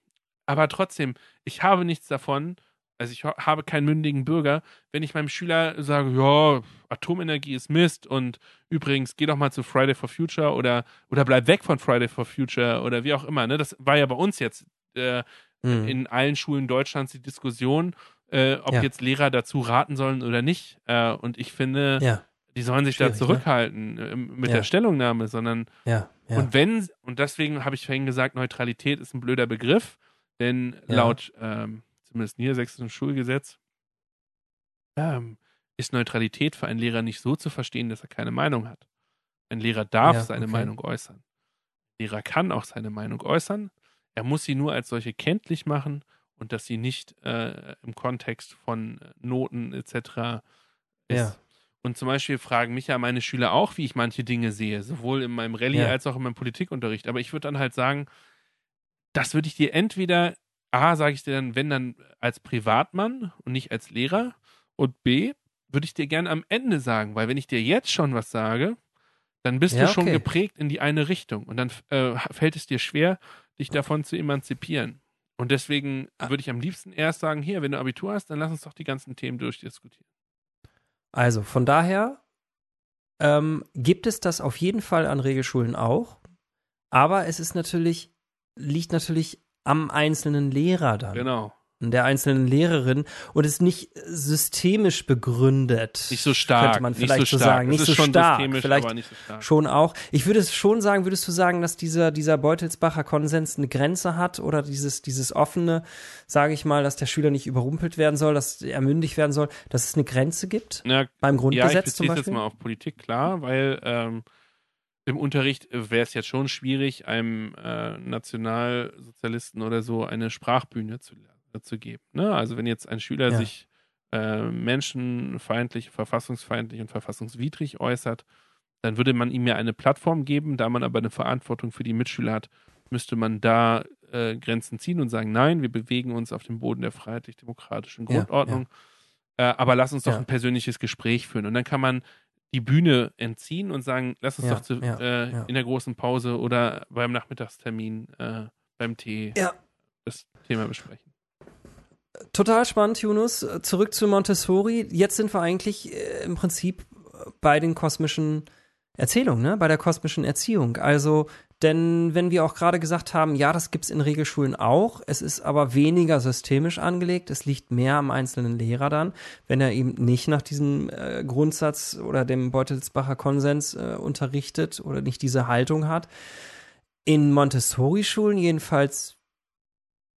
aber trotzdem, ich habe nichts davon, also ich habe keinen mündigen Bürger, wenn ich meinem Schüler sage, ja, Atomenergie ist Mist und übrigens, geh doch mal zu Friday for Future oder, oder bleib weg von Friday for Future oder wie auch immer. Ne? Das war ja bei uns jetzt äh, Mhm. in allen Schulen Deutschlands die Diskussion, äh, ob Ja. jetzt Lehrer dazu raten sollen oder nicht. Äh, und ich finde, ja. die sollen sich da Schwierig, ne? zurückhalten äh, mit Ja. der Stellungnahme, sondern und wenn, und deswegen habe ich vorhin gesagt, Neutralität ist ein blöder Begriff, denn laut ähm, zumindest niedersächsischen Schulgesetz ähm, ist Neutralität für einen Lehrer nicht so zu verstehen, dass er keine Meinung hat. Ein Lehrer darf seine okay. Meinung äußern. Ein Lehrer kann auch seine Meinung äußern. Er muss sie nur als solche kenntlich machen und dass sie nicht äh, im Kontext von Noten etc. ist. Ja. Und zum Beispiel fragen mich ja meine Schüler auch, wie ich manche Dinge sehe, sowohl in meinem Rallye Ja. als auch in meinem Politikunterricht. Aber ich würde dann halt sagen, das würde ich dir entweder, A, sage ich dir dann, wenn dann als Privatmann und nicht als Lehrer, und B, würde ich dir gerne am Ende sagen, weil wenn ich dir jetzt schon was sage, dann bist Ja, du schon okay. geprägt in die eine Richtung und dann äh, fällt es dir schwer, dich davon zu emanzipieren. Und deswegen Ah. würde ich am liebsten erst sagen, hier, wenn du Abitur hast, dann lass uns doch die ganzen Themen durchdiskutieren. Also von daher ähm, gibt es das auf jeden Fall an Regelschulen auch, aber es ist natürlich, liegt natürlich am einzelnen Lehrer dann. Genau. Der einzelnen Lehrerin und ist nicht systemisch begründet. Nicht so stark. Könnte man vielleicht so, so sagen. Nicht so stark. Vielleicht aber nicht so stark. schon auch. Ich würde es schon sagen, würdest du sagen, dass dieser, dieser Beutelsbacher Konsens eine Grenze hat oder dieses, dieses offene, sage ich mal, dass der Schüler nicht überrumpelt werden soll, dass er mündig werden soll, dass es eine Grenze gibt? Ja, Beim ja, ich Grundgesetz zum Beispiel? jetzt mal auf Politik, klar, weil ähm, im Unterricht wäre es jetzt schon schwierig, einem äh, Nationalsozialisten oder so eine Sprachbühne zu, äh, zu geben. Ne? Also wenn jetzt ein Schüler Ja. sich äh, menschenfeindlich, verfassungsfeindlich und verfassungswidrig äußert, dann würde man ihm ja eine Plattform geben, da man aber eine Verantwortung für die Mitschüler hat, müsste man da äh, Grenzen ziehen und sagen, nein, wir bewegen uns auf dem Boden der freiheitlich-demokratischen Ja, Grundordnung, Äh, aber lass uns doch Ja. ein persönliches Gespräch führen. Und dann kann man die Bühne entziehen und sagen, lass uns Ja, doch zu, ja, äh, ja. in der großen Pause oder beim Nachmittagstermin äh, beim Tee Ja. das Thema besprechen. Total spannend, Yunus. Zurück zu Montessori. Jetzt sind wir eigentlich äh, im Prinzip bei den kosmischen Erzählungen, ne? bei der kosmischen Erziehung. Also, denn wenn wir auch gerade gesagt haben, ja, das gibt's in Regelschulen auch, es ist aber weniger systemisch angelegt, es liegt mehr am einzelnen Lehrer dann, wenn er eben nicht nach diesem äh, Grundsatz oder dem Beutelsbacher Konsens äh, unterrichtet oder nicht diese Haltung hat. In Montessori-Schulen jedenfalls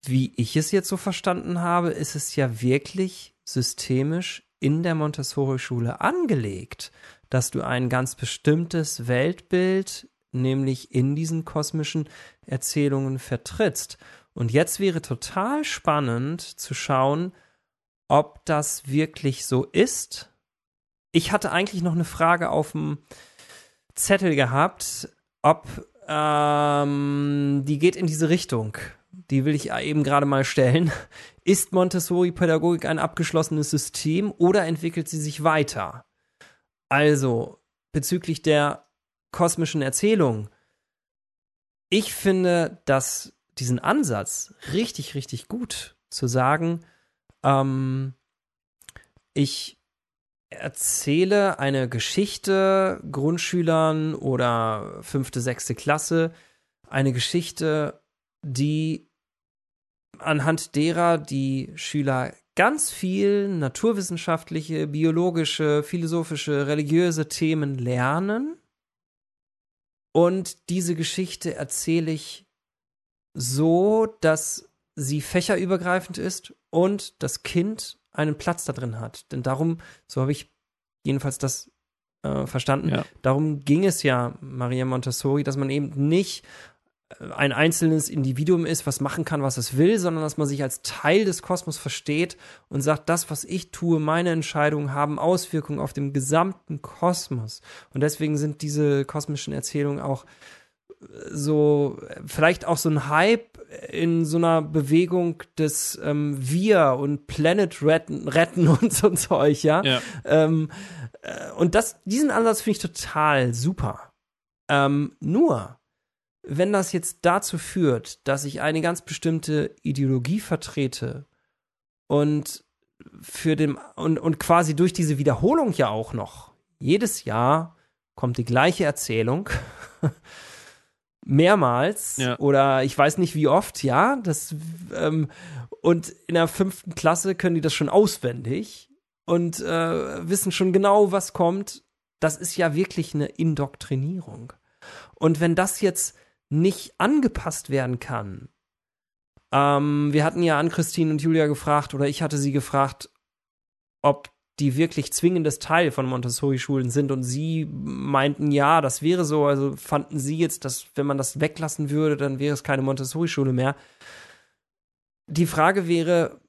wie ich es jetzt so verstanden habe, ist es ja wirklich systemisch in der Montessori-Schule angelegt, dass du ein ganz bestimmtes Weltbild, nämlich in diesen kosmischen Erzählungen vertrittst. Und jetzt wäre total spannend zu schauen, ob das wirklich so ist. Ich hatte eigentlich noch eine Frage auf dem Zettel gehabt, ob ähm, die geht in diese Richtung. Die will ich eben gerade mal stellen. Ist Montessori-Pädagogik ein abgeschlossenes System oder entwickelt sie sich weiter? Also, bezüglich der kosmischen Erzählung. Ich finde, dass diesen Ansatz richtig, richtig gut zu sagen, ähm, ich erzähle eine Geschichte Grundschülern oder fünfte, sechste Klasse, eine Geschichte, die anhand derer die Schüler ganz viel naturwissenschaftliche, biologische, philosophische, religiöse Themen lernen. Und diese Geschichte erzähle ich so, dass sie fächerübergreifend ist und das Kind einen Platz da drin hat. Denn darum, so habe ich jedenfalls das äh, verstanden, Ja. darum ging es ja Maria Montessori, dass man eben nicht ein einzelnes Individuum ist, was machen kann, was es will, sondern dass man sich als Teil des Kosmos versteht und sagt, das, was ich tue, meine Entscheidungen haben Auswirkungen auf den gesamten Kosmos. Und deswegen sind diese kosmischen Erzählungen auch äh, so, vielleicht auch so ein Hype in so einer Bewegung des ähm, Wir und Planet retten, retten und so ein Zeug, ja. Ja. Ähm, äh, und das, diesen Ansatz finde ich total super. Ähm, nur, wenn das jetzt dazu führt, dass ich eine ganz bestimmte Ideologie vertrete und für den und, und quasi durch diese Wiederholung ja auch noch jedes Jahr kommt die gleiche Erzählung mehrmals Ja. oder ich weiß nicht wie oft, ja, das ähm, und in der fünften Klasse können die das schon auswendig und äh, wissen schon genau, was kommt. Das ist ja wirklich eine Indoktrinierung. Und wenn das jetzt nicht angepasst werden kann, ähm, wir hatten ja an Christine und Julia gefragt, oder ich hatte sie gefragt, ob die wirklich zwingendes Teil von Montessori-Schulen sind und sie meinten, ja, das wäre so, also fanden sie jetzt, dass wenn man das weglassen würde, dann wäre es keine Montessori-Schule mehr. Die Frage wäre,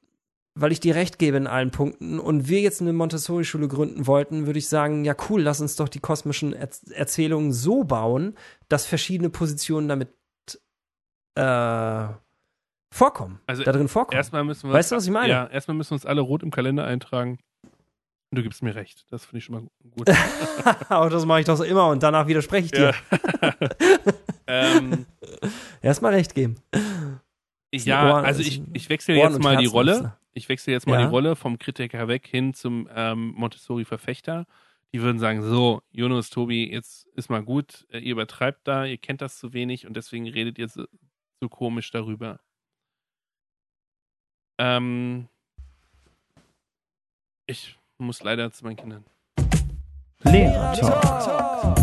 weil ich dir recht gebe in allen Punkten und wir jetzt eine Montessori-Schule gründen wollten, würde ich sagen, ja cool, lass uns doch die kosmischen er Erzählungen so bauen, dass verschiedene Positionen damit äh, vorkommen, Also da drin vorkommen. Erstmal müssen wir Weißt du, was ich meine? Ja, erstmal müssen wir uns alle rot im Kalender eintragen. Du gibst mir recht. Das finde ich schon mal gut. Aber das mache ich doch so immer und danach widerspreche ich dir. ja. ähm, Erstmal recht geben. Ja, Ohren- also ich, ich wechsle Ohren- jetzt mal die Rolle. Ich wechsle jetzt mal Ja. die Rolle vom Kritiker weg hin zum ähm, Montessori-Verfechter. Die würden sagen, so, Jonas, Tobi, jetzt ist mal gut, äh, ihr übertreibt da, ihr kennt das zu wenig und deswegen redet ihr so, so komisch darüber. Ähm, ich muss leider zu meinen Kindern. Lehrer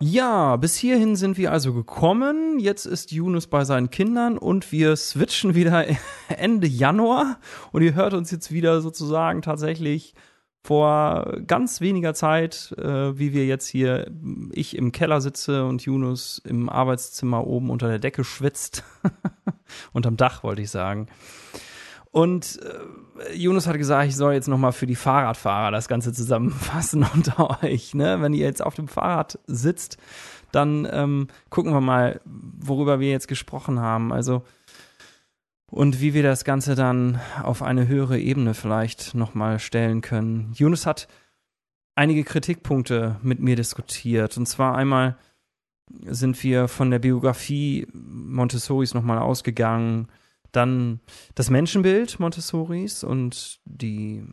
Ja, bis hierhin sind wir also gekommen. Jetzt ist Yunus bei seinen Kindern und wir switchen wieder Ende Januar und ihr hört uns jetzt wieder sozusagen tatsächlich vor ganz weniger Zeit, äh, wie wir jetzt hier, ich im Keller sitze und Yunus im Arbeitszimmer oben unter der Decke schwitzt. Unterm Dach, wollte ich sagen. Und äh, Yunus hat gesagt, ich soll jetzt nochmal für die Fahrradfahrer das Ganze zusammenfassen unter euch. Ne? Wenn ihr jetzt auf dem Fahrrad sitzt, dann ähm, gucken wir mal, worüber wir jetzt gesprochen haben. Also und wie wir das Ganze dann auf eine höhere Ebene vielleicht nochmal stellen können. Yunus hat einige Kritikpunkte mit mir diskutiert. Und zwar einmal sind wir von der Biografie Montessoris nochmal ausgegangen, dann das Menschenbild Montessoris und die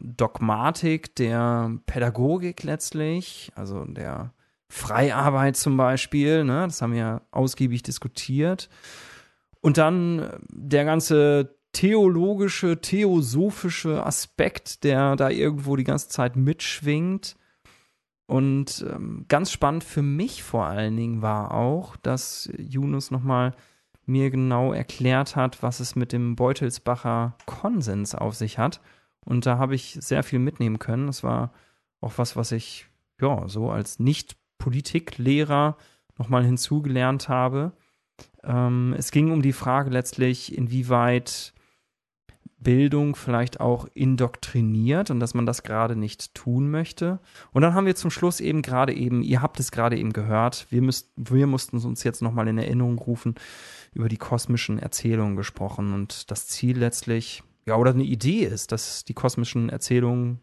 Dogmatik der Pädagogik letztlich, also der Freiarbeit zum Beispiel, ne, das haben wir ausgiebig diskutiert. Und dann der ganze theologische, theosophische Aspekt, der da irgendwo die ganze Zeit mitschwingt. Und ähm, ganz spannend für mich vor allen Dingen war auch, dass Yunus nochmal mir genau erklärt hat, was es mit dem Beutelsbacher Konsens auf sich hat. Und da habe ich sehr viel mitnehmen können. Das war auch was, was ich ja so als Nicht-Politiklehrer nochmal hinzugelernt habe. Ähm, es ging um die Frage letztlich, inwieweit Bildung vielleicht auch indoktriniert und dass man das gerade nicht tun möchte. Und dann haben wir zum Schluss eben gerade eben, ihr habt es gerade eben gehört, wir, müsst, wir mussten uns jetzt nochmal in Erinnerung rufen, über die kosmischen Erzählungen gesprochen und das Ziel letztlich, ja, oder eine Idee ist, dass die kosmischen Erzählungen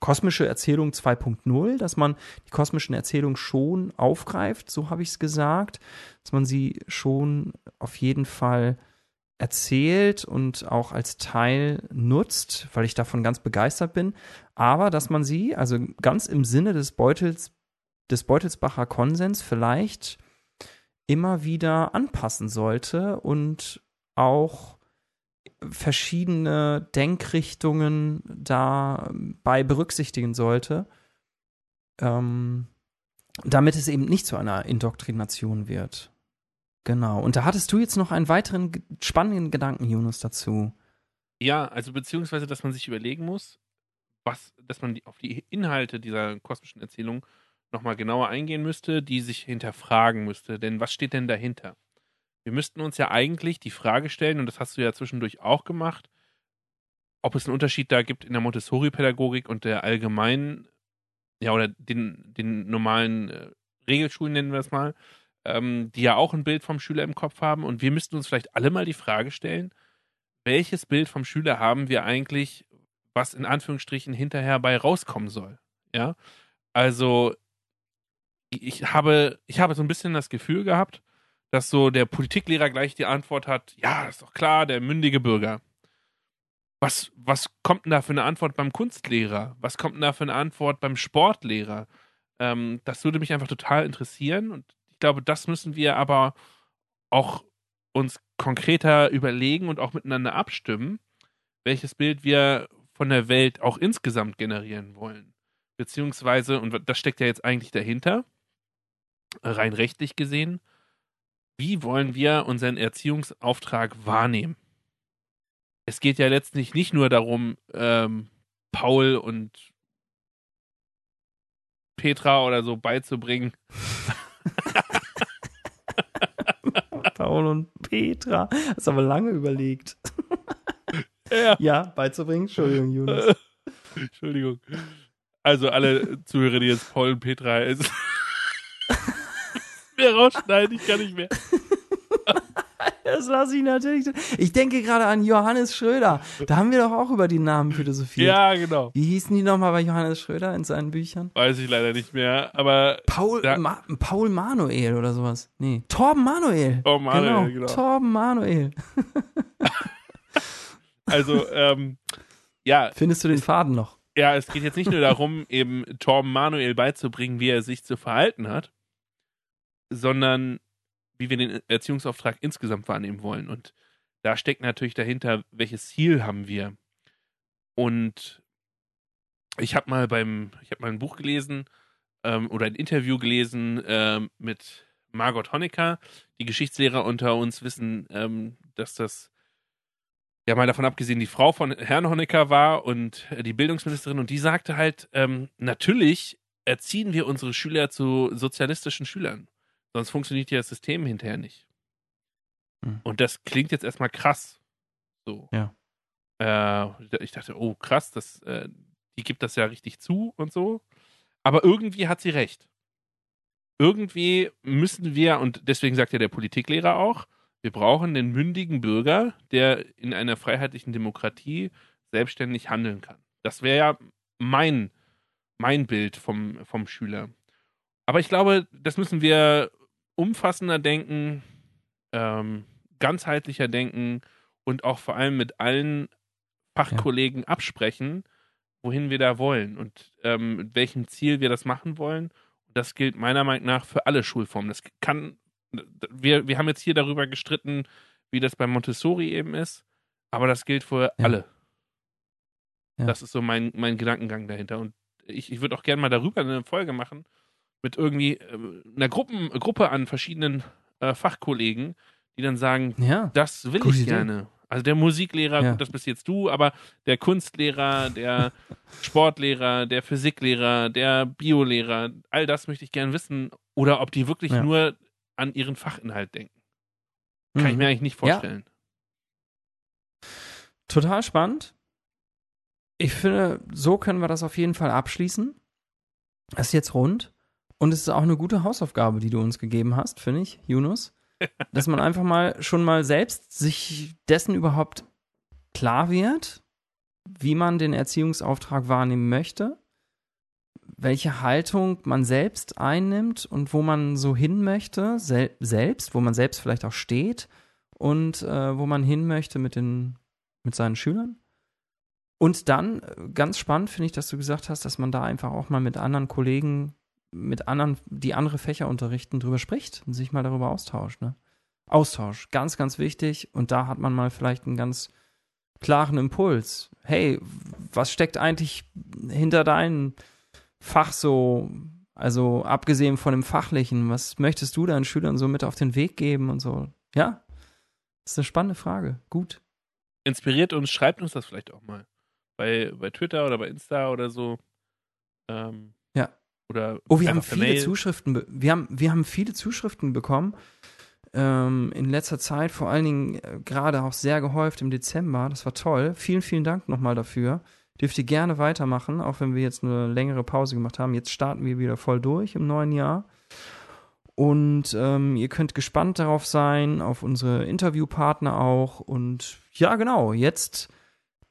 kosmische Erzählung 2.0, dass man die kosmischen Erzählungen schon aufgreift, so habe ich es gesagt, dass man sie schon auf jeden Fall erzählt und auch als Teil nutzt, weil ich davon ganz begeistert bin, aber dass man sie, also ganz im Sinne des Beutels, des Beutelsbacher Konsens vielleicht immer wieder anpassen sollte und auch verschiedene Denkrichtungen dabei berücksichtigen sollte, ähm, damit es eben nicht zu einer Indoktrination wird. Genau. Und da hattest du jetzt noch einen weiteren spannenden Gedanken, Yunus, dazu. Ja, also beziehungsweise, dass man sich überlegen muss, was, dass man die, auf die Inhalte dieser kosmischen Erzählung nochmal genauer eingehen müsste, die sich hinterfragen müsste. Denn was steht denn dahinter? Wir müssten uns ja eigentlich die Frage stellen, und das hast du ja zwischendurch auch gemacht, ob es einen Unterschied da gibt in der Montessori-Pädagogik und der allgemeinen, ja, oder den, den normalen äh, Regelschulen nennen wir es mal, ähm, die ja auch ein Bild vom Schüler im Kopf haben. Und wir müssten uns vielleicht alle mal die Frage stellen, welches Bild vom Schüler haben wir eigentlich, was in Anführungsstrichen hinterher bei rauskommen soll? Ja, also ich habe, ich habe so ein bisschen das Gefühl gehabt, dass so der Politiklehrer gleich die Antwort hat, ja, ist doch klar, der mündige Bürger. Was, was kommt denn da für eine Antwort beim Kunstlehrer? Was kommt denn da für eine Antwort beim Sportlehrer? Ähm, das würde mich einfach total interessieren und ich glaube, das müssen wir aber auch uns konkreter überlegen und auch miteinander abstimmen, welches Bild wir von der Welt auch insgesamt generieren wollen. Beziehungsweise, und das steckt ja jetzt eigentlich dahinter, rein rechtlich gesehen, wie wollen wir unseren Erziehungsauftrag wahrnehmen? Es geht ja letztlich nicht nur darum, ähm, Paul und Petra oder so beizubringen, Paul und Petra. Hast aber lange überlegt. Ja, ja beizubringen. Entschuldigung, Jonas. Entschuldigung. Also alle Zuhörer, die jetzt Paul und Petra ist. Mehr rausschneiden, ich kann nicht mehr. Das lasse ich natürlich. Ich denke gerade an Johannes Schröder. Da haben wir doch auch über die Namen philosophiert. Ja, genau. Wie hießen die nochmal bei Johannes Schröder in seinen Büchern? Weiß ich leider nicht mehr, aber. Paul, Ma Paul Manuel oder sowas. Nee. Torben Manuel. Torben Manuel, genau. genau. Torben Manuel. also, ähm, ja. Findest du den Faden noch? Ja, es geht jetzt nicht nur darum, eben Torben Manuel beizubringen, wie er sich zu verhalten hat, sondern wie wir den Erziehungsauftrag insgesamt wahrnehmen wollen. Und da steckt natürlich dahinter, welches Ziel haben wir. Und ich habe mal beim, ich habe mal ein Buch gelesen ähm, oder ein Interview gelesen ähm, mit Margot Honecker. Die Geschichtslehrer unter uns wissen, ähm, dass das ja mal davon abgesehen die Frau von Herrn Honecker war und äh, die Bildungsministerin und die sagte halt, ähm, natürlich erziehen wir unsere Schüler zu sozialistischen Schülern. Sonst funktioniert ja das System hinterher nicht. Hm. Und das klingt jetzt erstmal krass. So. Ja. Äh, ich dachte, oh krass, das, äh, die gibt das ja richtig zu und so. Aber irgendwie hat sie recht. Irgendwie müssen wir, und deswegen sagt ja der Politiklehrer auch, wir brauchen den mündigen Bürger, der in einer freiheitlichen Demokratie selbstständig handeln kann. Das wäre ja mein, mein Bild vom, vom Schüler. Aber ich glaube, das müssen wir umfassender denken, ähm, ganzheitlicher denken und auch vor allem mit allen Fachkollegen ja. absprechen, wohin wir da wollen und ähm, mit welchem Ziel wir das machen wollen. Und das gilt meiner Meinung nach für alle Schulformen. Das kann, wir, wir haben jetzt hier darüber gestritten, wie das bei Montessori eben ist, aber das gilt für ja. alle. Ja. Das ist so mein, mein Gedankengang dahinter. Und ich, ich würde auch gerne mal darüber eine Folge machen mit irgendwie äh, einer Gruppen, Gruppe an verschiedenen äh, Fachkollegen, die dann sagen, ja. das will ich gerne. Idee. Also der Musiklehrer, ja. gut, das bist jetzt du, aber der Kunstlehrer, der Sportlehrer, der Physiklehrer, der Biolehrer, all das möchte ich gerne wissen. Oder ob die wirklich ja. nur an ihren Fachinhalt denken. Kann mhm. ich mir eigentlich nicht vorstellen. Ja. Total spannend. Ich finde, so können wir das auf jeden Fall abschließen. Das ist jetzt rund. Und es ist auch eine gute Hausaufgabe, die du uns gegeben hast, finde ich, Yunus dass man einfach mal schon mal selbst sich dessen überhaupt klar wird, wie man den Erziehungsauftrag wahrnehmen möchte, welche Haltung man selbst einnimmt und wo man so hin möchte, sel selbst, wo man selbst vielleicht auch steht und äh, wo man hin möchte mit, den, mit seinen Schülern. Und dann, äh, ganz spannend finde ich, dass du gesagt hast, dass man da einfach auch mal mit anderen Kollegen mit anderen, die andere Fächer unterrichten, drüber spricht und sich mal darüber austauscht. Ne? Austausch, ganz, ganz wichtig. Und da hat man mal vielleicht einen ganz klaren Impuls. Hey, was steckt eigentlich hinter deinem Fach so? Also abgesehen von dem Fachlichen, was möchtest du deinen Schülern so mit auf den Weg geben und so? Ja, das ist eine spannende Frage. Gut. Inspiriert uns, schreibt uns das vielleicht auch mal. Bei, bei Twitter oder bei Insta oder so. Ähm, ja. Oder oh, wir haben viele Mail. Zuschriften, wir haben, wir haben viele Zuschriften bekommen ähm, in letzter Zeit, vor allen Dingen äh, gerade auch sehr gehäuft im Dezember. Das war toll. Vielen, vielen Dank nochmal dafür. Dürft ihr gerne weitermachen, auch wenn wir jetzt eine längere Pause gemacht haben. Jetzt starten wir wieder voll durch im neuen Jahr. Und ähm, ihr könnt gespannt darauf sein, auf unsere Interviewpartner auch. Und ja, genau, jetzt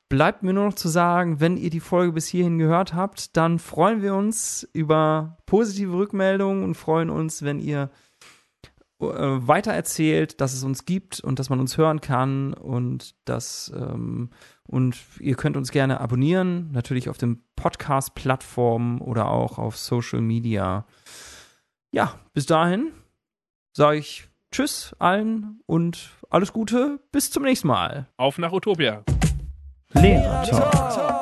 bleibt mir nur noch zu sagen, wenn ihr die Folge bis hierhin gehört habt, dann freuen wir uns über positive Rückmeldungen und freuen uns, wenn ihr äh, weitererzählt, dass es uns gibt und dass man uns hören kann und dass ähm, und ihr könnt uns gerne abonnieren, natürlich auf den Podcast-Plattformen oder auch auf Social Media. Ja, bis dahin sage ich Tschüss allen und alles Gute, bis zum nächsten Mal. Auf nach Utopia. Lehrer Talk.